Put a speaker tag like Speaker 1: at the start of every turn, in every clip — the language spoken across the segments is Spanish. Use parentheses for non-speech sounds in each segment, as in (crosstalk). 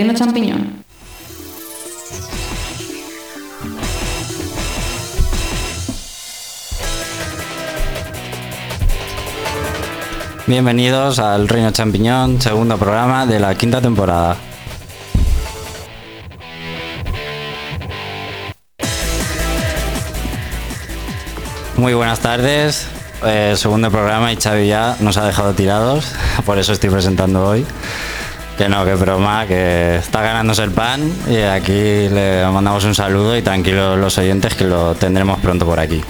Speaker 1: Reino Champiñón.
Speaker 2: Bienvenidos al Reino Champiñón, segundo programa de la quinta temporada. Muy buenas tardes, eh, segundo programa y Xavi ya nos ha dejado tirados, (laughs) por eso estoy presentando hoy. Que no, que broma, que está ganándose el pan y aquí le mandamos un saludo y tranquilos los oyentes que lo tendremos pronto por aquí.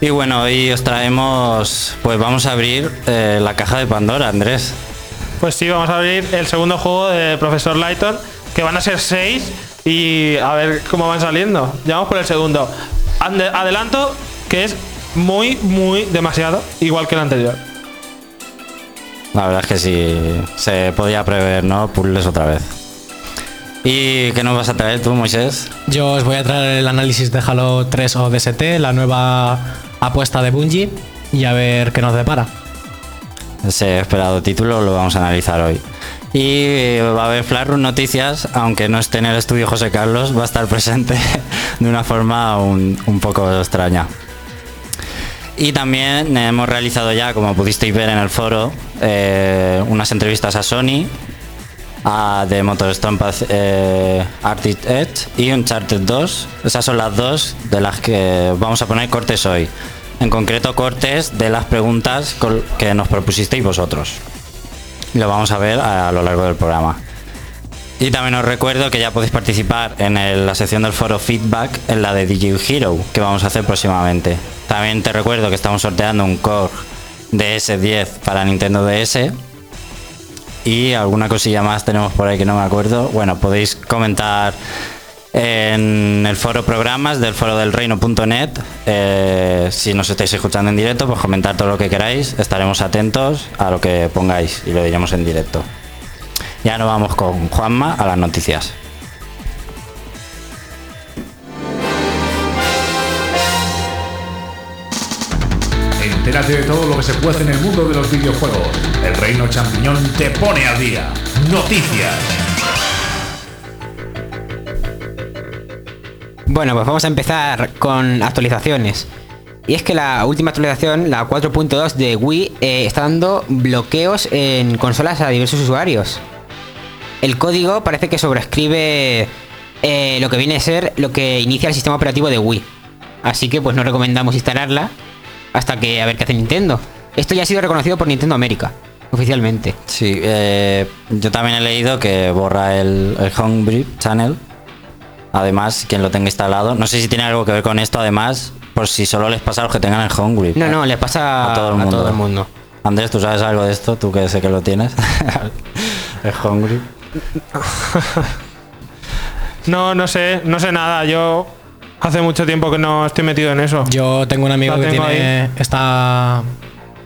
Speaker 2: Y bueno, hoy os traemos, pues vamos a abrir eh, la caja de Pandora, Andrés.
Speaker 3: Pues sí, vamos a abrir el segundo juego de Profesor Lighton, que van a ser seis y a ver cómo van saliendo. Ya vamos por el segundo. Ande- adelanto que es muy, muy demasiado, igual que el anterior.
Speaker 2: La verdad es que sí, se podía prever, ¿no? Puzzles otra vez. ¿Y qué nos vas a traer tú, Moisés?
Speaker 4: Yo os voy a traer el análisis de Halo 3 o DST, la nueva apuesta de Bungie, y a ver qué nos depara.
Speaker 2: Ese esperado título lo vamos a analizar hoy. Y va a haber Flarun Noticias, aunque no esté en el estudio José Carlos, va a estar presente (laughs) de una forma un, un poco extraña. Y también hemos realizado ya, como pudisteis ver en el foro, eh, unas entrevistas a Sony, a de MotorStorm eh, Arctic Edge y Uncharted 2. Esas son las dos de las que vamos a poner cortes hoy. En concreto, cortes de las preguntas que nos propusisteis vosotros. Lo vamos a ver a, lo largo del programa. Y también os recuerdo que ya podéis participar en la sección del foro feedback en la de DJ Hero, que vamos a hacer próximamente. También te recuerdo que estamos sorteando un Core DS10 para Nintendo DS. Y alguna cosilla más tenemos por ahí que no me acuerdo. Bueno, podéis comentar en el foro programas del foro del reino.net. Eh, si nos estáis escuchando en directo, pues comentar todo lo que queráis. Estaremos atentos a lo que pongáis y lo diremos en directo. Ya nos vamos con Juanma a las noticias.
Speaker 5: Entérate de todo lo que se puede en el mundo de los videojuegos. El Reino Champiñón te pone al día. Noticias.
Speaker 6: Bueno, pues vamos a empezar con actualizaciones. Y es que la última actualización, la 4.2 de Wii, eh, está dando bloqueos en consolas a diversos usuarios. El código parece que sobrescribe eh, lo que viene a ser lo que inicia el sistema operativo de Wii. Así que pues no recomendamos instalarla hasta que a ver qué hace Nintendo. Esto ya ha sido reconocido por Nintendo América, oficialmente.
Speaker 2: Sí, eh, yo también he leído que borra el, el Homebrew Channel. Además, quien lo tenga instalado. No sé si tiene algo que ver con esto, además, por si solo les pasa a los que tengan el Homebrew.
Speaker 6: No, no, le pasa
Speaker 2: a todo el mundo.
Speaker 6: A todo el mundo.
Speaker 2: Andrés, ¿tú sabes algo de esto? Tú que sé que lo tienes. (laughs) el Homebrew. (laughs)
Speaker 3: No, no sé, no sé nada. Yo hace mucho tiempo que no estoy metido en eso.
Speaker 4: Yo tengo un amigo
Speaker 3: La
Speaker 4: que tiene esta,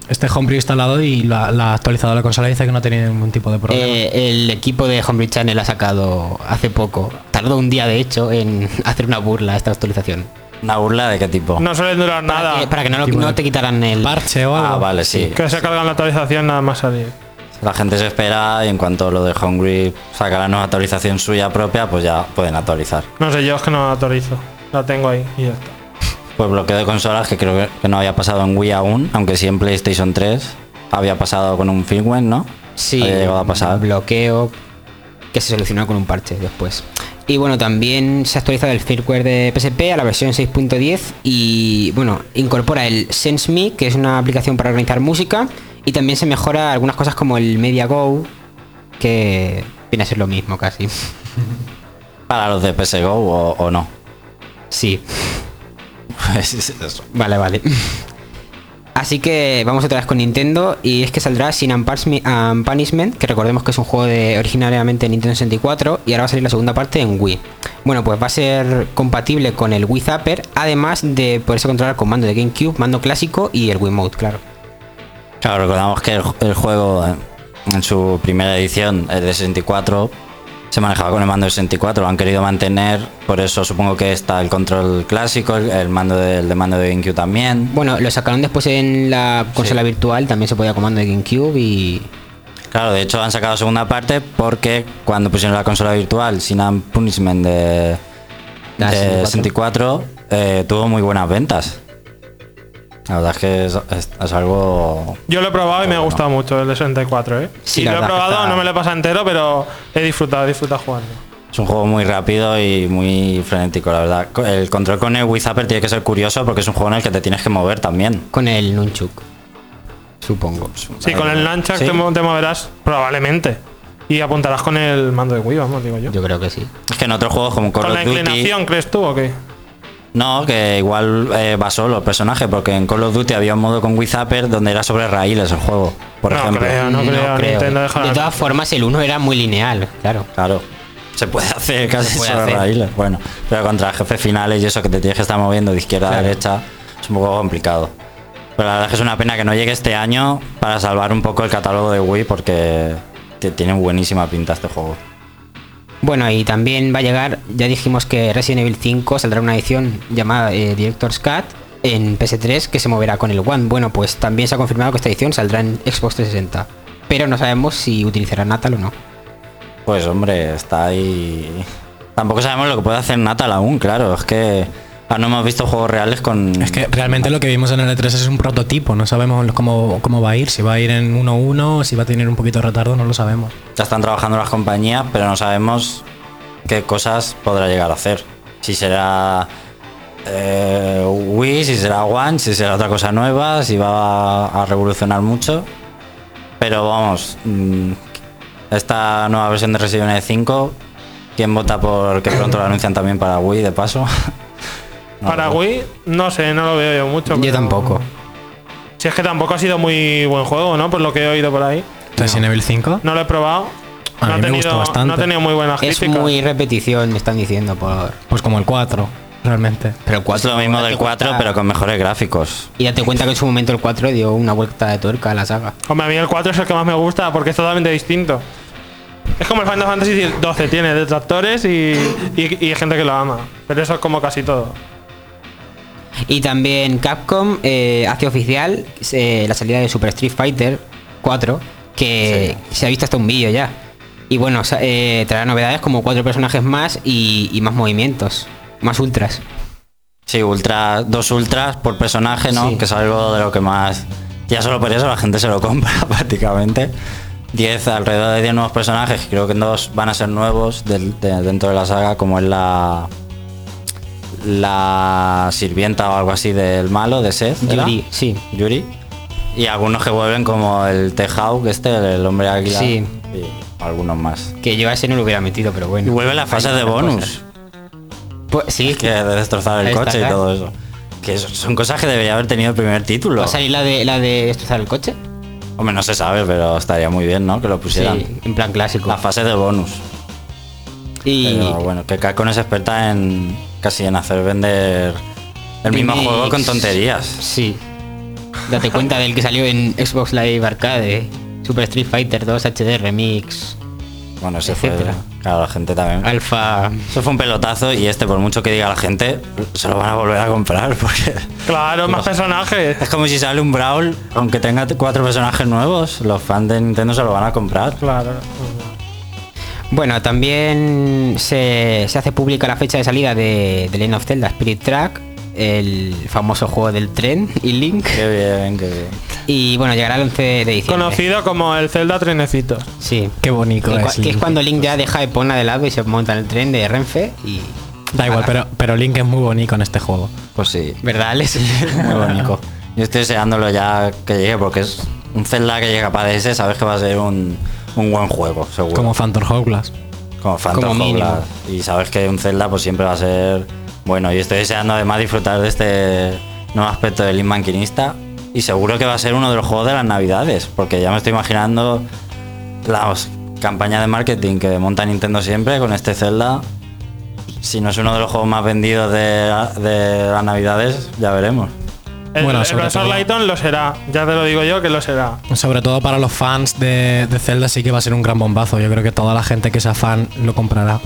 Speaker 4: este homebrew instalado y lo ha, ha actualizado la consola y dice que no tiene ningún tipo de problema.
Speaker 6: Eh, el equipo de Homebrew Channel ha sacado hace poco, tardó un día de hecho en (laughs) hacer una burla a esta actualización.
Speaker 2: ¿Una burla de qué tipo?
Speaker 3: No suele durar
Speaker 6: Para
Speaker 3: nada.
Speaker 6: que, para que no, lo- no te quitaran el...
Speaker 4: parche o algo.
Speaker 2: Ah, vale, sí.
Speaker 3: Que se cargan la actualización nada más salir.
Speaker 2: La gente se espera y en cuanto lo de Hungry saca la nueva actualización suya propia, pues ya pueden actualizar.
Speaker 3: No sé, yo es que no la autorizo. La tengo ahí y ya está.
Speaker 2: Pues bloqueo de consolas que creo que- que no había pasado en Wii aún, aunque sí en PlayStation 3 había pasado con un firmware, ¿no?
Speaker 6: Sí,
Speaker 2: Había llegado a pasar.
Speaker 6: bloqueo que se solucionó con un parche después. Y bueno, también se ha actualizado el firmware de PSP a la versión 6.10 y bueno, incorpora el SenseMe, que es una aplicación para organizar música, y también se mejora algunas cosas como el Media Go, que viene a ser lo mismo casi. (laughs)
Speaker 2: Para los de PSGO o, o no.
Speaker 6: Sí, (laughs) vale, vale. Así que vamos otra vez con Nintendo y es que saldrá Sin and Punishment, que recordemos que es un juego de originariamente Nintendo 64 y ahora va a salir la segunda parte en Wii. Bueno, pues va a ser compatible con el Wii Zapper, además de poderse controlar con mando de GameCube, mando clásico y el Wii Mode, claro.
Speaker 2: Claro, recordamos que el, el juego eh, en su primera edición, el de 64, se manejaba con el mando de 64, lo han querido mantener, por eso supongo que está el control clásico, el, el mando del de mando de GameCube también.
Speaker 6: Bueno, lo sacaron después en la consola virtual, también se podía con mando de GameCube y...
Speaker 2: Claro, de hecho han sacado segunda parte porque cuando pusieron la consola virtual Sin and Punishment de,
Speaker 6: La
Speaker 2: de
Speaker 6: 64.
Speaker 2: 64 eh, tuvo muy buenas ventas. La verdad es que es, es- es algo...
Speaker 3: Yo lo he probado y me ha
Speaker 2: Bueno.
Speaker 3: gustado mucho el de 64, ¿eh?
Speaker 6: Sí,
Speaker 3: y lo he probado,
Speaker 6: está-
Speaker 3: no me lo he pasado entero, pero he disfrutado, he disfrutado jugando.
Speaker 2: Es un juego muy rápido y muy frenético, la verdad. El control con el Wii Zapper tiene que ser curioso porque es un juego en el que te tienes que mover también.
Speaker 6: Con el Nunchuk. Supongo.
Speaker 3: Sí, con el Nunchuck
Speaker 2: Sí.
Speaker 3: te, mo- te moverás probablemente. Y apuntarás con el mando de Wii, vamos, digo yo.
Speaker 6: Yo creo que sí.
Speaker 2: Es que en otros juegos como Call
Speaker 3: ¿Con
Speaker 2: of
Speaker 3: la
Speaker 2: Duty...
Speaker 3: inclinación crees tú o qué?
Speaker 2: No, que igual eh, va solo el personaje, porque en Call of Duty había un modo con Wii Zapper donde era sobre raíles el juego, por
Speaker 3: no
Speaker 2: ejemplo.
Speaker 3: creo, no, creo. Nintendo deja-
Speaker 6: De todas formas, el 1 era muy lineal, claro.
Speaker 2: Claro. Se puede hacer casi
Speaker 6: puede
Speaker 2: sobre
Speaker 6: hacer.
Speaker 2: raíles. Bueno, pero contra jefes finales y eso que te tienes que estar moviendo de izquierda a
Speaker 6: Claro.
Speaker 2: derecha es un poco complicado. Pero la verdad es que es una pena que no llegue este año para salvar un poco el catálogo de Wii porque te- tiene buenísima pinta este juego.
Speaker 6: Bueno, y también va a llegar, ya dijimos que Resident Evil 5 saldrá una edición llamada eh, Director's Cut en PS3 que se moverá con el One. Bueno, pues también se ha confirmado que esta edición saldrá en Xbox 360. Pero no sabemos si utilizará Natal o no.
Speaker 2: Pues hombre, está ahí. Tampoco sabemos lo que puede hacer Natal aún, claro. Es que aún no hemos visto juegos reales con.
Speaker 4: Es que realmente lo que vimos en el E3 es un prototipo, no sabemos cómo, cómo va a ir, si va a ir en 1-1, si va a tener un poquito de retardo, no lo sabemos.
Speaker 2: Ya están trabajando las compañías, pero no sabemos qué cosas podrá llegar a hacer. Si será eh, Wii, si será One, si será otra cosa nueva, si va a, a revolucionar mucho. Pero vamos, mm, esta nueva versión de Resident Evil 5, ¿quién vota por que pronto lo anuncian también para Wii de paso? (laughs) No
Speaker 3: Para
Speaker 2: lo sé.
Speaker 3: Wii, no sé, no lo veo yo mucho.
Speaker 6: Yo
Speaker 3: pero-
Speaker 6: tampoco.
Speaker 3: Si es que tampoco ha sido muy buen juego, ¿no? Por lo que he oído por ahí.
Speaker 4: Resident Evil 5.
Speaker 3: No lo he probado.
Speaker 4: A
Speaker 3: no,
Speaker 4: mí
Speaker 3: ha
Speaker 4: me
Speaker 3: tenido,
Speaker 4: gustó bastante.
Speaker 3: no ha tenido muy buenas
Speaker 6: Es
Speaker 3: críticas.
Speaker 6: muy repetición, me están diciendo por.
Speaker 4: Pues como el 4, realmente.
Speaker 6: Pero el
Speaker 2: Es
Speaker 6: 4
Speaker 2: lo mismo del 4,
Speaker 6: cuenta-
Speaker 2: pero con mejores gráficos.
Speaker 6: Y date cuenta que en su momento el 4 dio una vuelta de tuerca a la saga.
Speaker 3: Hombre, a mí el 4 es el que más me gusta porque es totalmente distinto. Es como el Final Fantasy 12, tiene detractores y, y, y gente que lo ama. Pero eso es como casi todo.
Speaker 6: Y también Capcom eh, hace oficial eh, la salida de Super Street Fighter 4, que se ha visto hasta un vídeo ya. Y bueno, eh, traerá novedades como cuatro personajes más y, y más movimientos, más ultras.
Speaker 2: Sí, ultra, dos ultras por personaje, ¿no?
Speaker 6: Sí.
Speaker 2: Que es algo de lo que más. Ya solo por eso la gente se lo compra (laughs) prácticamente. 10, alrededor de 10 nuevos personajes, creo que dos van a ser nuevos del- de- dentro de la saga, como es la. La sirvienta o algo así del malo, de Seth. ¿era?
Speaker 6: Yuri, sí.
Speaker 2: Yuri. Y algunos que vuelven como el T-Hawk, este, el hombre águila.
Speaker 6: Sí.
Speaker 2: Y algunos más.
Speaker 6: Que yo a ese no lo hubiera metido, pero
Speaker 2: Y
Speaker 6: bueno.
Speaker 2: vuelve la fase de bonus.
Speaker 6: cosas. Pues sí,
Speaker 2: Que de destrozar el coche y todo eso. Que son cosas que debería haber tenido el primer título.
Speaker 6: ¿Va a salir la de, la de destrozar el coche?
Speaker 2: Hombre, no se sabe, pero estaría muy bien, ¿no? Que lo pusieran.
Speaker 6: Sí, en plan clásico.
Speaker 2: La fase de bonus.
Speaker 6: y
Speaker 2: Pero bueno, que Capcom es experta en casi en hacer vender el mismo juego con tonterías.
Speaker 6: Sí. Date cuenta del que salió en Xbox Live Arcade. Super Street Fighter 2 HD Remix.
Speaker 2: Bueno, ese fue.
Speaker 6: Etcétera.
Speaker 2: Claro, la gente también.
Speaker 6: Alfa.
Speaker 2: Eso fue un pelotazo y este, por mucho que diga la gente, se lo van a volver a comprar (laughs) porque.
Speaker 3: Claro, más (laughs) personajes.
Speaker 2: Es como si sale un Brawl, aunque tenga cuatro personajes nuevos, los fans de Nintendo se lo van a comprar.
Speaker 3: Claro.
Speaker 6: Bueno, también se, se hace pública la fecha de salida de, de Legend of Zelda Spirit Track, el famoso juego del tren y Link.
Speaker 2: Qué bien, qué bien.
Speaker 6: Y bueno, llegará el 11 de diciembre.
Speaker 3: Conocido como el Zelda Trenecito.
Speaker 6: Sí.
Speaker 4: Qué bonito es.
Speaker 6: que es cuando Link ya deja de poner de lado y se monta en el tren de Renfe y.
Speaker 4: Da igual, pero, pero Link es muy bonito en este juego.
Speaker 2: Pues sí.
Speaker 6: ¿Verdad, Alex? (laughs)
Speaker 2: Muy (laughs) bonito. Yo estoy deseándolo ya que llegue porque es un Zelda que llega para DS, sabes que va a ser un, un buen juego, seguro.
Speaker 4: Como Phantom Hourglass.
Speaker 2: Como Phantom
Speaker 6: como.
Speaker 2: Hourglass. Y sabes que un Zelda pues siempre va a ser bueno. Y estoy deseando además disfrutar de este nuevo aspecto del Link Maquinista. Y seguro que va a ser uno de los juegos de las navidades, porque ya me estoy imaginando las campañas de marketing que monta Nintendo siempre con este Zelda. Si no es uno de los juegos más vendidos de, de las navidades, ya veremos.
Speaker 3: El,
Speaker 4: Bueno,
Speaker 3: el
Speaker 4: sobre
Speaker 3: profesor
Speaker 4: todo-
Speaker 3: Layton lo será. Ya te lo digo yo que lo será.
Speaker 4: Sobre todo para los fans de, de Zelda sí que va a ser un gran bombazo. Yo creo que toda la gente que sea fan lo comprará.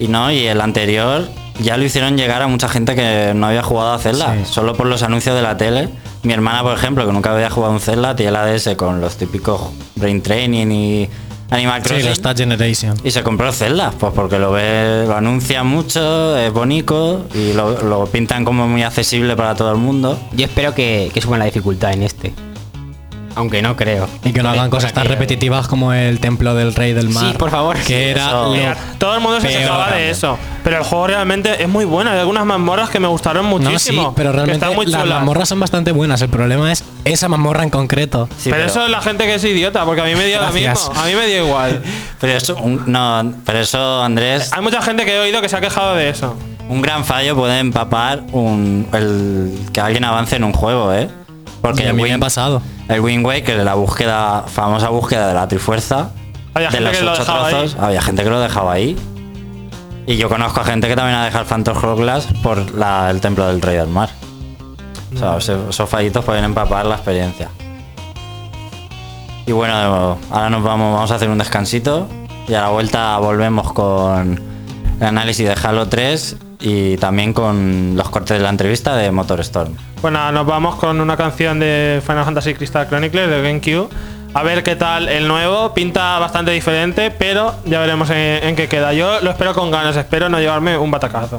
Speaker 2: Y no, y el anterior ya lo hicieron llegar a mucha gente que no había jugado a Zelda,
Speaker 4: Sí.
Speaker 2: solo por los anuncios de la tele. Mi hermana, por ejemplo, que nunca había jugado un Zelda, tiene la DS con los típicos Brain Training y Animal
Speaker 4: Sí,
Speaker 2: Crossing.
Speaker 4: los Touch Generation.
Speaker 2: Y se compró Zelda, pues porque lo ve, lo anuncian mucho, es bonito y lo, lo pintan como muy accesible para todo el mundo.
Speaker 6: Yo espero que, que suban la dificultad en este. Aunque no creo.
Speaker 4: Y que no hagan cosas tan repetitivas como el templo del rey del mar.
Speaker 6: Sí, por favor.
Speaker 4: Que era
Speaker 2: Eso-
Speaker 4: lo
Speaker 3: Mira, todo el mundo se quejaba de eso. Pero el juego realmente es muy bueno. Hay algunas mazmorras que me gustaron
Speaker 4: No, sí,
Speaker 3: muchísimo.
Speaker 4: pero realmente las mazmorras son bastante buenas. El problema es esa mazmorra en concreto.
Speaker 2: Sí,
Speaker 3: pero, eso es la gente que es idiota, porque a mí me dio lo mismo. A mí me dio igual. (laughs)
Speaker 2: pero eso, un- no, pero eso, Andrés,
Speaker 3: Hay mucha gente que he oído que se ha quejado de eso.
Speaker 2: un gran fallo puede empapar un, el, que alguien avance en un juego, ¿eh? Porque el
Speaker 4: mí me ha
Speaker 2: Wind,
Speaker 4: pasado.
Speaker 2: el Wind Waker, la búsqueda, famosa búsqueda de la Trifuerza,
Speaker 3: Había
Speaker 2: de
Speaker 3: gente
Speaker 2: los
Speaker 3: que lo
Speaker 2: ocho
Speaker 3: dejaba ahí.
Speaker 2: trozos, había gente que lo dejaba ahí. Y yo conozco a gente que también ha dejado el Phantom Hourglass por la- el templo del Rey del Mar. O sea, esos fallitos pueden empapar la experiencia. Y bueno, ahora nos vamos, vamos a hacer un descansito y a la vuelta volvemos con el análisis de Halo 3 y también con los cortes de la entrevista de Motor Storm.
Speaker 3: Bueno, nos vamos con una canción de Final Fantasy Crystal Chronicles de GameCube. A ver qué tal el nuevo. Pinta bastante diferente, pero ya veremos en, en qué queda. Yo lo espero con ganas, espero no llevarme un batacazo.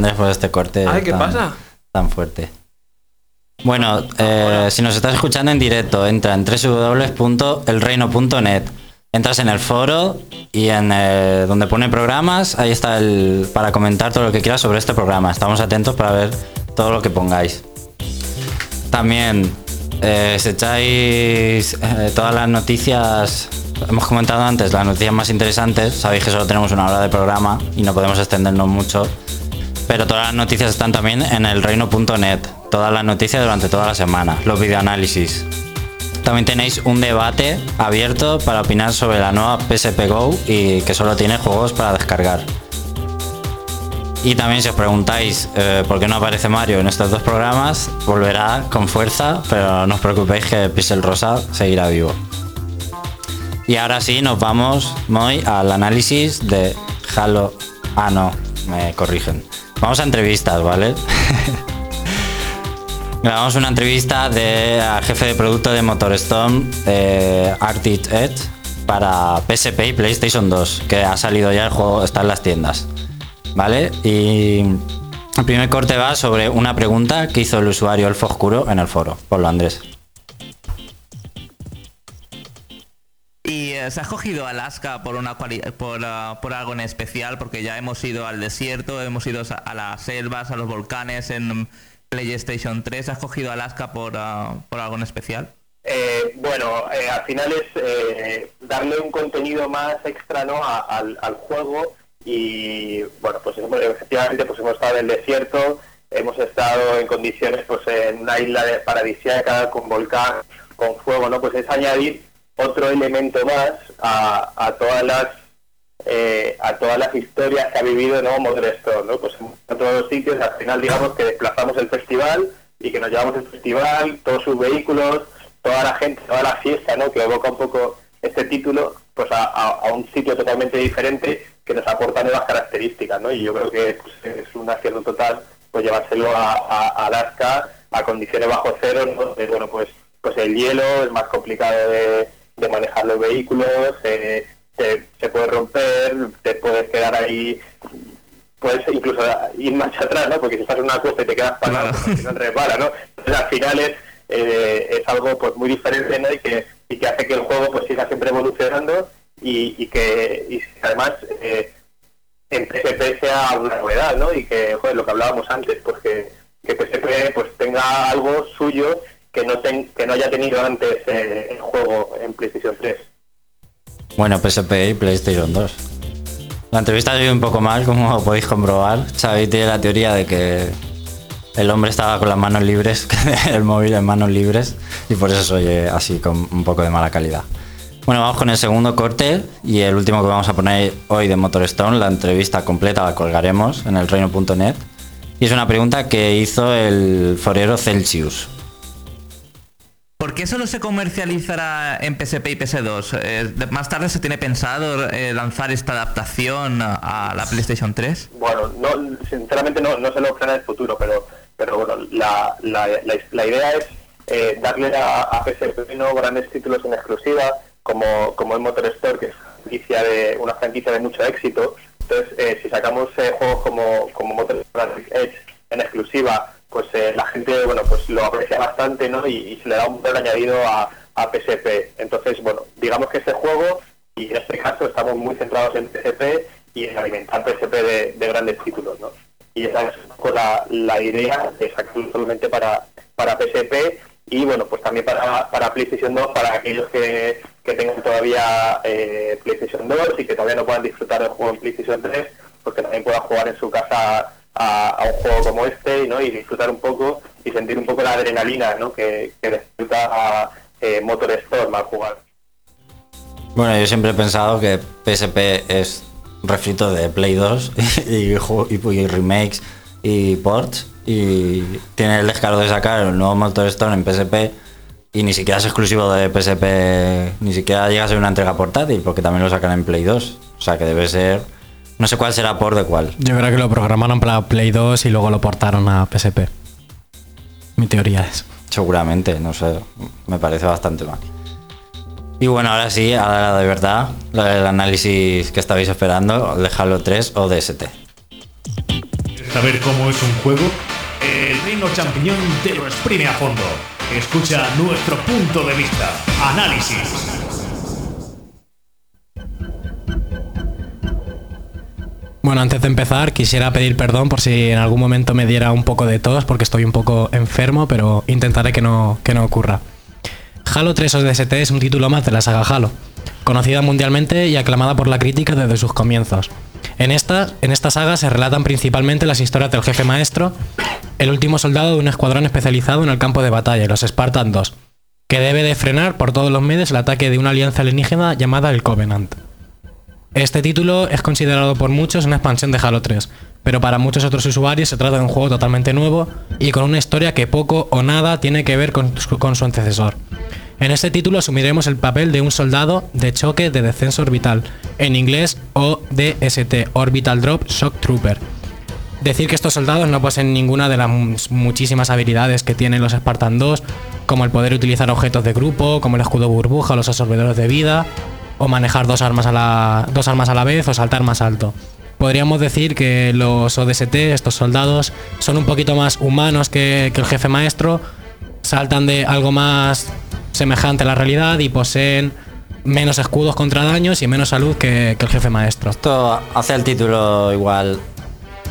Speaker 2: Andrés por este corte
Speaker 3: Ay, ¿qué
Speaker 2: tan,
Speaker 3: pasa?
Speaker 2: tan fuerte. Bueno, eh, si nos estás escuchando en directo, entra en www.elreino.net. Entras en el foro y en eh, donde pone programas, ahí está el para comentar todo lo que quieras sobre este programa. Estamos atentos para ver todo lo que pongáis. También, eh, si echáis eh, todas las noticias, hemos comentado antes, las noticias más interesantes, sabéis que solo tenemos una hora de programa y no podemos extendernos mucho, pero todas las noticias están también en el reino.net, todas las noticias durante toda la semana, los videoanálisis. También tenéis un debate abierto para opinar sobre la nueva PSP Go y que solo tiene juegos para descargar. Y también si os preguntáis eh, por qué no aparece Mario en estos dos programas, volverá con fuerza, pero no os preocupéis que Pixel Rosa seguirá vivo. Y ahora sí, nos vamos muy al análisis de Halo. Ah, no, me corrigen. Vamos a entrevistas, ¿vale? (laughs) Grabamos una entrevista de jefe de producto de MotorStorm, eh, Arctic Edge, para PSP y PlayStation 2, que ha salido ya el juego, está en las tiendas. ¿Vale? Y el primer corte va sobre una pregunta que hizo el usuario Elfo Oscuro en el foro. Por lo Andrés.
Speaker 7: Se ha escogido Alaska por, una por, ah, por algo en especial? Porque ya hemos ido al desierto, hemos ido a- las selvas, a los volcanes en PlayStation 3. ¿Se ha escogido Alaska por, ah, por algo en especial?
Speaker 8: Eh, bueno, eh, al final es eh, darle un contenido más extra ¿no? a- al, al juego y bueno, pues efectivamente pues hemos estado en el desierto, hemos estado en condiciones pues en una isla paradisíaca con volcán, con fuego, ¿no? Pues es añadir otro elemento más a, a todas las eh, a todas las historias que ha vivido ¿no? Motorstone, ¿no? Pues en todos los sitios, al final digamos que desplazamos el festival y que nos llevamos el festival, todos sus vehículos, toda la gente, toda la fiesta, ¿no? Que evoca un poco este título, pues a, un sitio totalmente diferente que nos aporta nuevas características, ¿no? Y yo creo que es un acierto total pues llevárselo a, a- Alaska a condiciones bajo cero, ¿no? Bueno, pues, pues el hielo es más complicado de, de manejar los vehículos, eh, se, se puede romper, te puedes quedar ahí, puedes incluso ir marcha (laughs) atrás, ¿no? Porque si estás en una costa y te quedas parado, pues, al final resbala, ¿no? Entonces al final es, eh, es algo pues muy diferente, ¿no? Y que, y que hace que el juego pues siga siempre evolucionando y, y que y además eh, en PSP sea una novedad, ¿no? Y que, joder, lo que hablábamos antes, pues que, que PSP pues tenga algo suyo que no ten- que no haya tenido antes eh, el juego en PlayStation 3.
Speaker 2: Bueno, PSP y PlayStation 2. La entrevista ha ido un poco mal, como podéis comprobar. Xavi tiene la teoría de que el hombre estaba con las manos libres, (laughs) el móvil en manos libres, y por eso se oye así con un poco de mala calidad. Bueno, vamos con el segundo corte y el último que vamos a poner hoy de Motorstone. La entrevista completa la colgaremos en el reino.net. Y es una pregunta que hizo el forero Celsius.
Speaker 7: ¿Por qué solo se comercializará en PSP y PS2? Eh, ¿Más tarde se tiene pensado eh, lanzar esta adaptación a, la PlayStation 3?
Speaker 8: Bueno, no, sinceramente no, no se lo plana el futuro, pero, pero bueno, la, la, la, idea es eh, darle a, a PSP ¿no? grandes títulos en exclusiva, como, como el Motor Store, que es franquicia de, una franquicia de mucho éxito. Entonces, eh, si sacamos juegos como, como Motor Store Edge en exclusiva, pues eh, la gente bueno pues lo aprecia bastante ¿no? y, se le da un valor añadido a, a PSP. Entonces, bueno, digamos que este juego, y en este caso estamos muy centrados en PSP y en alimentar PSP de, de grandes títulos, ¿no? Y esa es la, la idea de solamente para, para PSP y bueno, pues también para, para PlayStation 2, para aquellos que, que tengan todavía eh, PlayStation 2 y que todavía no puedan disfrutar del juego en PlayStation 3, pues que también puedan jugar en su casa a, un juego como este ¿no? y disfrutar un poco y sentir un poco la adrenalina ¿no? que, que disfruta a eh, Motor Storm al jugar.
Speaker 2: Bueno, yo siempre he pensado que PSP es refrito de Play 2 (laughs) y, y- y remakes y ports y tiene el descaro de sacar el nuevo Motor Stone en PSP y ni siquiera es exclusivo de PSP, ni siquiera llega a ser una entrega portátil porque también lo sacan en Play 2. O sea que debe ser... No sé cuál será por de cuál.
Speaker 4: Yo creo que lo programaron para Play 2 y luego lo portaron a PSP. Mi teoría es.
Speaker 2: Seguramente, no sé, me parece bastante mal. Y bueno, ahora sí, ahora de verdad, del análisis que estabais esperando, de Halo 3 o DST.
Speaker 5: ¿Quieres saber cómo es un juego? El Reino Champiñón te lo exprime a fondo. Escucha nuestro punto de vista. Análisis.
Speaker 4: Bueno, antes de empezar, quisiera pedir perdón por si en algún momento me diera un poco de tos, porque estoy un poco enfermo, pero intentaré que no, que no ocurra. Halo 3 ODST es un título más de la saga Halo, conocida mundialmente y aclamada por la crítica desde sus comienzos. En esta, en esta saga se relatan principalmente las historias del jefe maestro, el último soldado de un escuadrón especializado en el campo de batalla, los Spartan 2, que debe de frenar por todos los medios el ataque de una alianza alienígena llamada el Covenant. Este título es considerado por muchos una expansión de Halo 3, pero para muchos otros usuarios se trata de un juego totalmente nuevo y con una historia que poco o nada tiene que ver con su, antecesor. En este título asumiremos el papel de un soldado de choque de descenso orbital, en inglés ODST, Orbital Drop Shock Trooper. Decir que estos soldados no poseen ninguna de las muchísimas habilidades que tienen los Spartan 2, como el poder utilizar objetos de grupo, como el escudo burbuja o los absorbedores de vida, o manejar dos armas a la, dos armas a la vez o saltar más alto. Podríamos decir que los ODST, estos soldados, son un poquito más humanos que, el jefe maestro, saltan de algo más semejante a la realidad y poseen menos escudos contra daños y menos salud que, que el jefe maestro.
Speaker 2: Esto hace el título igual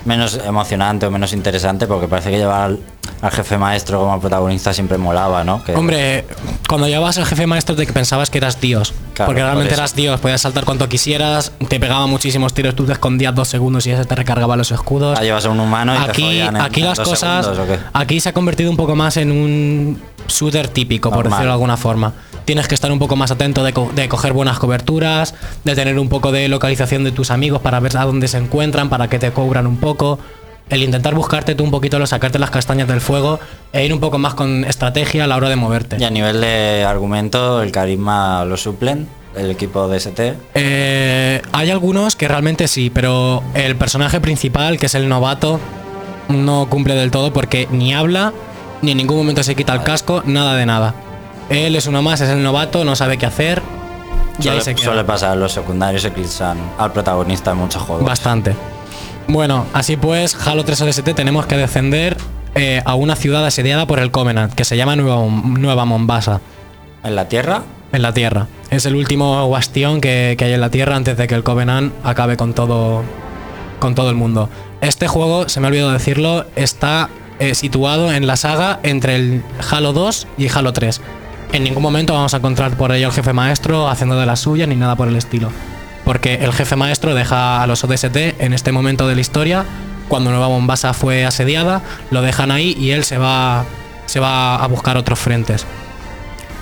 Speaker 2: menos emocionante o menos interesante porque parece que llevar al, jefe maestro como protagonista siempre molaba, ¿no? Que-
Speaker 4: Hombre, cuando llevabas al jefe maestro te pensabas que eras Dios.
Speaker 2: Claro,
Speaker 4: porque realmente
Speaker 2: por
Speaker 4: eras Dios, podías saltar cuanto quisieras, te pegaba muchísimos tiros, tú te escondías dos segundos y ya se te recargaba los escudos.
Speaker 2: Ah, llevas a un humano y
Speaker 4: aquí,
Speaker 2: en-
Speaker 4: aquí las cosas. Aquí se ha convertido un poco más en un shooter típico, por decirlo de alguna forma. Tienes que estar un poco más atento de, co- de coger buenas coberturas, de tener un poco de localización de tus amigos para ver a dónde se encuentran, para que te cubran un poco. El intentar buscarte tú un poquito, lo sacarte las castañas del fuego e ir un poco más con estrategia a la hora de moverte.
Speaker 2: Y a nivel de argumento, el carisma lo suplen, el equipo de ST.
Speaker 4: Eh, hay algunos que realmente sí, pero el personaje principal, que es el novato, no cumple del todo porque ni habla, ni en ningún momento se quita el casco, nada de nada. Él es uno más, es el novato, no sabe qué hacer. Y ahí
Speaker 2: Suele,
Speaker 4: se queda.
Speaker 2: suele pasar, los secundarios eclipsan al protagonista en muchos juegos.
Speaker 4: Bastante. Bueno, así pues, Halo 3 ODST tenemos que descender eh, a una ciudad asediada por el Covenant, que se llama Nueva, Nueva Mombasa.
Speaker 2: ¿En la Tierra?
Speaker 4: En la Tierra. Es el último bastión que, que hay en la Tierra antes de que el Covenant acabe con todo, con todo el mundo. Este juego, se me ha olvidado decirlo, está eh, situado en la saga entre el Halo 2 y Halo 3. En ningún momento vamos a encontrar por ello al jefe maestro haciendo de la suya ni nada por el estilo. Porque el jefe maestro deja a los ODST en este momento de la historia, cuando Nueva Mombasa fue asediada, lo dejan ahí y él se va, se va a buscar otros frentes.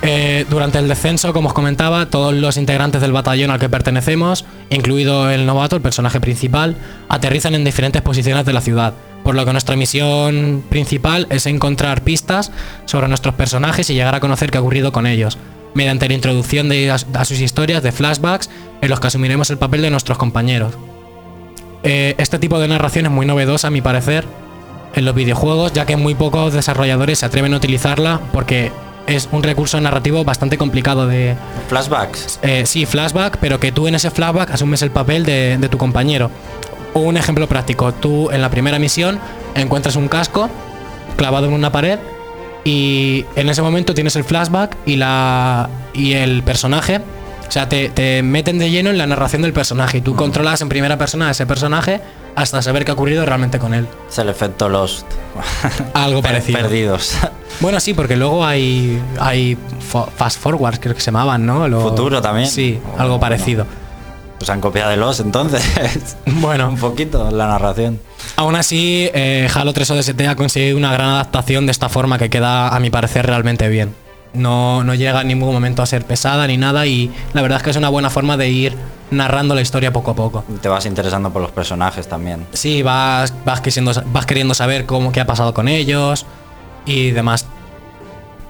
Speaker 4: Eh, durante el descenso, como os comentaba, todos los integrantes del batallón al que pertenecemos, incluido el novato, el personaje principal, aterrizan en diferentes posiciones de la ciudad. Por lo que nuestra misión principal es encontrar pistas sobre nuestros personajes y llegar a conocer qué ha ocurrido con ellos, mediante la introducción de, a, sus historias de flashbacks en los que asumiremos el papel de nuestros compañeros. Eh, este tipo de narración es muy novedosa, a mi parecer, en los videojuegos, ya que muy pocos desarrolladores se atreven a utilizarla porque es un recurso narrativo bastante complicado de...
Speaker 2: Flashbacks.
Speaker 4: eh, sí, flashback, pero que tú en ese flashback asumes el papel de, de tu compañero. Un ejemplo práctico, tú en la primera misión encuentras un casco clavado en una pared y en ese momento tienes el flashback y, la, y el personaje, o sea, te, te meten de lleno en la narración del personaje y tú controlas en primera persona a ese personaje hasta saber qué ha ocurrido realmente con él.
Speaker 2: Es el efecto Lost. (laughs)
Speaker 4: Algo parecido.
Speaker 2: Perdidos. (laughs)
Speaker 4: Bueno, sí, porque luego hay, hay fast forwards, creo que se llamaban, ¿no? Lo-
Speaker 2: Futuro también.
Speaker 4: Sí, algo
Speaker 2: Bueno.
Speaker 4: parecido.
Speaker 2: Pues han copiado de Lost entonces. (laughs)
Speaker 4: Bueno,
Speaker 2: Un poquito la narración.
Speaker 4: Aún así, eh, Halo 3 ODST ha conseguido una gran adaptación de esta forma que queda, a mi parecer, realmente bien. No, no llega en ningún momento a ser pesada ni nada y la verdad es que es una buena forma de ir narrando la historia poco a poco.
Speaker 2: Te vas interesando por los personajes también.
Speaker 4: Sí, vas, vas, queriendo, vas queriendo saber cómo, qué ha pasado con ellos y demás.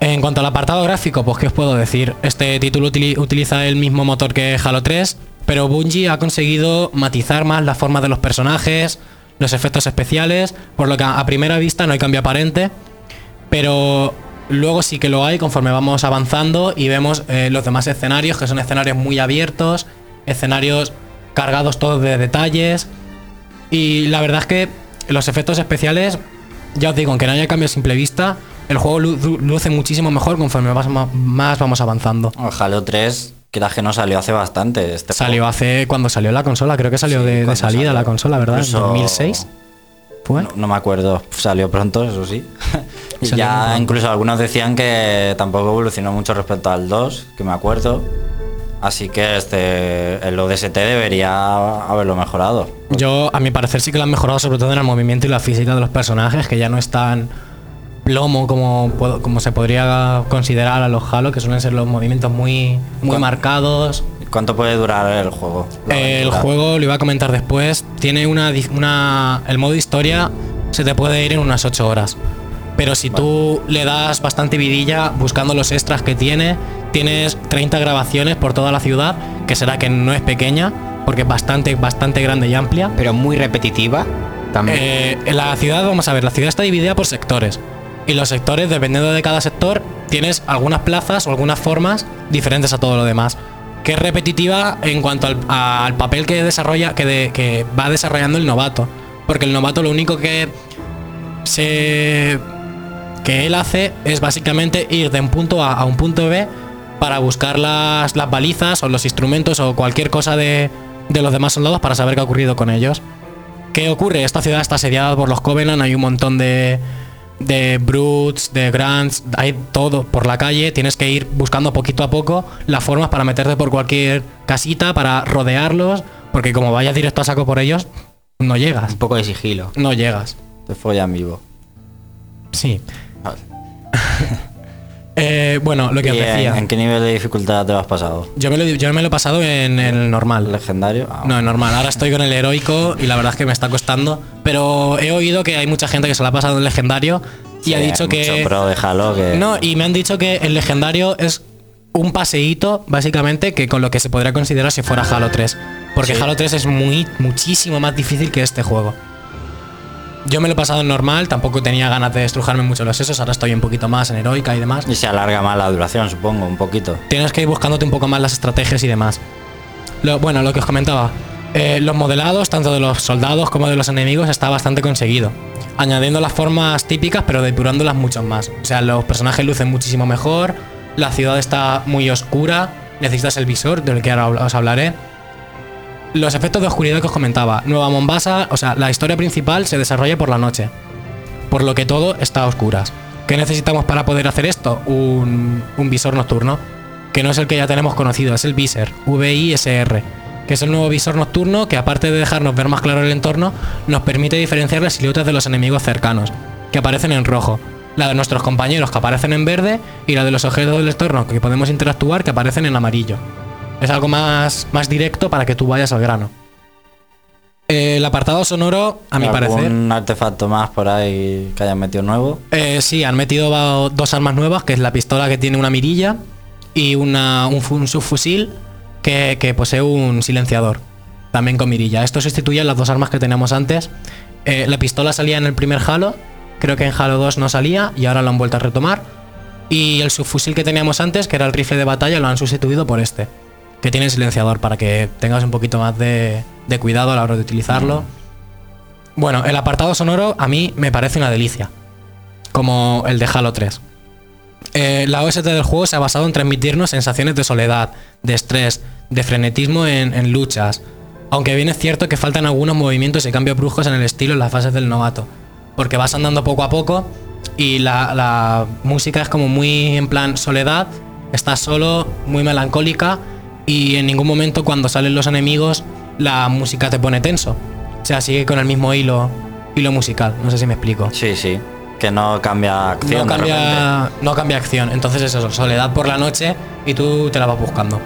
Speaker 4: En cuanto al apartado gráfico, pues qué os puedo decir. Este título utili- utiliza el mismo motor que Halo 3, pero Bungie ha conseguido matizar más la forma de los personajes, los efectos especiales, por lo que a primera vista no hay cambio aparente, pero luego sí que lo hay conforme vamos avanzando y vemos eh, los demás escenarios, que son escenarios muy abiertos, escenarios cargados todos de detalles. Y la verdad es que los efectos especiales, ya os digo, aunque no haya cambio a simple vista, el juego lu- lu- luce muchísimo mejor conforme más, más vamos avanzando.
Speaker 2: Halo 3, que la que no salió hace bastante. Este
Speaker 4: Salió
Speaker 2: juego.
Speaker 4: hace cuando salió la consola, creo que salió
Speaker 2: Sí,
Speaker 4: de, salida
Speaker 2: salió.
Speaker 4: la consola, ¿verdad? ¿En
Speaker 2: Incluso-
Speaker 4: 2006? ¿Fue?
Speaker 2: No, no me acuerdo, salió pronto, eso sí. (laughs) y
Speaker 4: Salió muy
Speaker 2: ya
Speaker 4: pronto.
Speaker 2: incluso algunos decían que tampoco evolucionó mucho respecto al 2, que me acuerdo. Así que este el ODST debería haberlo mejorado.
Speaker 4: Yo, a mi parecer, sí que lo han mejorado, sobre todo en el movimiento y la física de los personajes, que ya no es tan plomo como, puedo- como se podría considerar a los Halo, que suelen ser los movimientos muy, muy marcados.
Speaker 2: ¿Cuánto puede durar el juego?
Speaker 4: El juego, lo iba a comentar después, tiene una, una. El modo historia se te puede ir en unas 8 horas. Pero si tú le das bastante vidilla buscando los extras que tiene, tienes 30 grabaciones por toda la ciudad, que será que no es pequeña, porque es bastante, bastante grande y amplia.
Speaker 6: Pero muy repetitiva. También.
Speaker 4: Eh, la ciudad, vamos a ver, la ciudad está dividida por sectores. Y los sectores, dependiendo de cada sector, tienes algunas plazas o algunas formas diferentes a todo lo demás. Que es repetitiva en cuanto al, papel que desarrolla, que, va desarrollando el novato. Porque el novato lo único que se. que él hace es básicamente ir de un punto A a un punto B para buscar las, las balizas o los instrumentos o cualquier cosa de, de los demás soldados para saber qué ha ocurrido con ellos. ¿Qué ocurre? Esta ciudad está asediada por los Covenant, hay un montón de, de Brutes, de Grants, hay todo por la calle, tienes que ir buscando poquito a poco las formas para meterte por cualquier casita, para rodearlos, porque como vayas directo a saco por ellos, no llegas,
Speaker 6: un poco de sigilo.
Speaker 4: no llegas.
Speaker 2: Te follan vivo.
Speaker 4: Sí.
Speaker 2: Vale. (laughs)
Speaker 4: Eh, bueno, lo que os
Speaker 2: ¿Y en,
Speaker 4: decía.
Speaker 2: en qué nivel de dificultad te lo has pasado?
Speaker 4: Yo me, lo, yo me lo he pasado en el normal.
Speaker 2: ¿Legendario? Ah,
Speaker 4: No, es normal. Ahora estoy con el heroico y la verdad es que me está costando. Pero he oído que hay mucha gente que se lo ha pasado en legendario y
Speaker 2: sí,
Speaker 4: ha dicho que.
Speaker 2: pro de Halo que...
Speaker 4: No, y me han dicho que el legendario es un paseíto, básicamente, que con lo que se podría considerar si fuera Halo 3. Porque
Speaker 2: Sí.
Speaker 4: Halo 3 es muy, muchísimo más difícil que este juego. Yo me lo he pasado en normal, tampoco tenía ganas de estrujarme mucho los sesos, ahora estoy un poquito más en heroica y demás.
Speaker 2: Y se alarga más la duración, supongo, un poquito.
Speaker 4: Tienes que ir buscándote un poco más las estrategias y demás. Lo- bueno, lo que os comentaba. eh, los modelados, tanto de los soldados como de los enemigos, está bastante conseguido. Añadiendo las formas típicas, pero depurándolas mucho más. O sea, los personajes lucen muchísimo mejor. La ciudad está muy oscura. Necesitas el visor, del que ahora os hablaré. Los efectos de oscuridad que os comentaba. Nueva Mombasa, o sea, la historia principal se desarrolla por la noche. Por lo que todo está a oscuras. ¿Qué necesitamos para poder hacer esto? Un, visor nocturno. Que no es el que ya tenemos conocido, es el Visor, VISR. Que es el nuevo visor nocturno que aparte de dejarnos ver más claro el entorno, nos permite diferenciar las siluetas de los enemigos cercanos, que aparecen en rojo. La de nuestros compañeros que aparecen en verde y la de los objetos del entorno que podemos interactuar que aparecen en amarillo. Es algo más, más directo para que tú vayas al grano. Eh, el apartado sonoro, a mi
Speaker 2: ¿Algún
Speaker 4: parecer,
Speaker 2: artefacto más por ahí que hayan metido nuevo?
Speaker 4: eh, sí, han metido dos armas nuevas, que es la pistola que tiene una mirilla y una, un, fu- un subfusil que, que posee un silenciador, también con mirilla. Esto sustituye a las dos armas que teníamos antes. Eh, la pistola salía en el primer Halo, creo que en Halo 2 no salía y ahora lo han vuelto a retomar. Y el subfusil que teníamos antes, que era el rifle de batalla, lo han sustituido por este, que tiene silenciador para que tengas un poquito más de, de cuidado a la hora de utilizarlo. Bueno, el apartado sonoro a mí me parece una delicia, como el de Halo 3. Eh, la OST del juego se ha basado en transmitirnos sensaciones de soledad, de estrés, de frenetismo en, en luchas, aunque bien es cierto que faltan algunos movimientos y cambios bruscos en el estilo en las fases del novato, porque vas andando poco a poco y la, la música es como muy en plan soledad, estás solo, muy melancólica y en ningún momento cuando salen los enemigos la música te pone tenso. O sea, sigue con el mismo hilo, hilo musical, no sé si me explico.
Speaker 2: Sí, sí. Que no cambia acción.
Speaker 4: No
Speaker 2: de
Speaker 4: cambia, no cambia acción. Entonces es eso, soledad por la noche y tú te la vas buscando.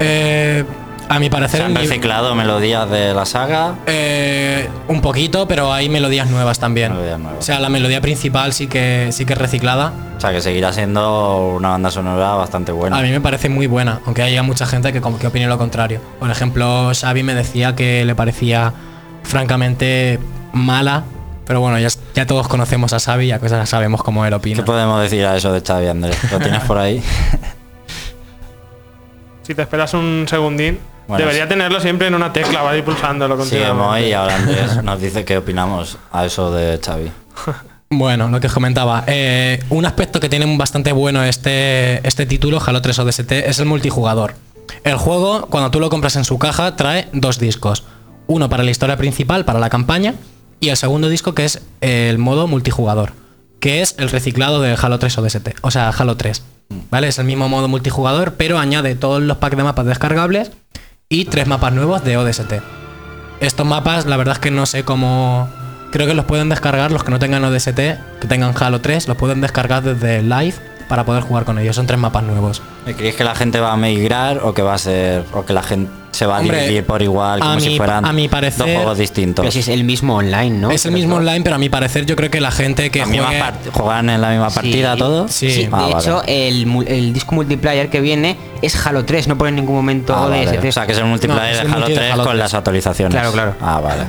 Speaker 4: Eh, a mi parecer...
Speaker 2: Se han reciclado melodías de la saga.
Speaker 4: eh, un poquito, pero hay melodías nuevas también.
Speaker 2: Melodías nuevas.
Speaker 4: O sea, la melodía principal sí que, sí que es reciclada.
Speaker 2: O sea, que seguirá siendo una banda sonora bastante buena.
Speaker 4: A mí me parece muy buena, aunque haya mucha gente que, que opine lo contrario. Por ejemplo, Xavi me decía que le parecía francamente mala Pero bueno, ya, ya todos conocemos a Xavi, ya cosas sabemos cómo él
Speaker 2: ¿Qué
Speaker 4: opina.
Speaker 2: podemos decir a eso de Xavi, Andrés? ¿Lo tienes por ahí? (laughs) (laughs)
Speaker 3: Si te esperas un segundín,
Speaker 2: Bueno,
Speaker 3: debería
Speaker 2: sí.
Speaker 3: tenerlo siempre en una tecla, va a ir pulsándolo
Speaker 2: Sí,
Speaker 3: continuamente.
Speaker 2: y ahora Andrés nos dice qué opinamos a eso de Xavi. (laughs)
Speaker 4: Bueno, lo que os comentaba. eh, un aspecto que tiene bastante bueno este, este título, Halo 3 ODST, es el multijugador. El juego, cuando tú lo compras en su caja, trae dos discos. Uno para la historia principal, para la campaña, y el segundo disco que es el modo multijugador, que es el reciclado de Halo 3 ODST, o sea, Halo 3. ¿Vale? Es el mismo modo multijugador, pero añade todos los packs de mapas descargables y tres mapas nuevos de ODST. Estos mapas, la verdad es que no sé cómo. Creo que los pueden descargar los que no tengan ODST, que tengan Halo 3, los pueden descargar desde Live para poder jugar con ellos. Son tres mapas nuevos.
Speaker 2: ¿Creéis que la gente va a migrar o que va a ser o que la gente se va a dividir por igual como
Speaker 4: a
Speaker 2: si
Speaker 4: mi-
Speaker 2: fueran
Speaker 4: a mi parecer-
Speaker 2: dos juegos distintos?
Speaker 6: Pero si es el mismo online, ¿no?
Speaker 4: es el mismo online, pero a mi parecer yo creo que la gente que
Speaker 2: ¿La misma
Speaker 4: juegue...
Speaker 2: ¿Juegan en la misma partida
Speaker 6: Sí,
Speaker 2: todos?
Speaker 4: sí.
Speaker 6: Sí, de
Speaker 2: Ah, vale.
Speaker 6: hecho, el, el disco multiplayer que viene es Halo 3, no pone en ningún momento
Speaker 2: Ah, vale. O sea, que es el multiplayer
Speaker 4: No, es
Speaker 2: de Halo
Speaker 4: multi de
Speaker 2: 3
Speaker 4: Halo
Speaker 2: con
Speaker 4: 3.
Speaker 2: las actualizaciones.
Speaker 6: Claro, claro.
Speaker 2: Ah, vale.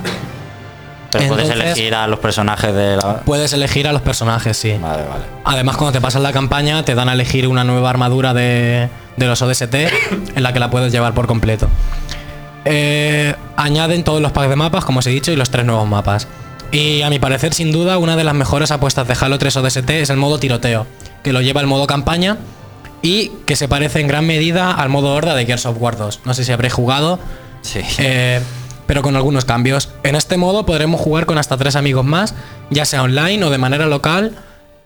Speaker 2: Pero puedes elegir a los personajes de la...
Speaker 4: Puedes elegir a los personajes, sí.
Speaker 2: Vale, vale.
Speaker 4: Además, cuando te pasas la campaña, te dan a elegir una nueva armadura de, de los ODST en la que la puedes llevar por completo. Eh, añaden todos los packs de mapas, como os he dicho, y los tres nuevos mapas. Y a mi parecer, sin duda, una de las mejores apuestas de Halo 3 ODST es el modo tiroteo, que lo lleva el modo campaña y que se parece en gran medida al modo horda de Gears of War 2. No sé si habréis jugado,
Speaker 2: Sí.
Speaker 4: eh, pero con algunos cambios. En este modo podremos jugar con hasta tres amigos más, ya sea online o de manera local,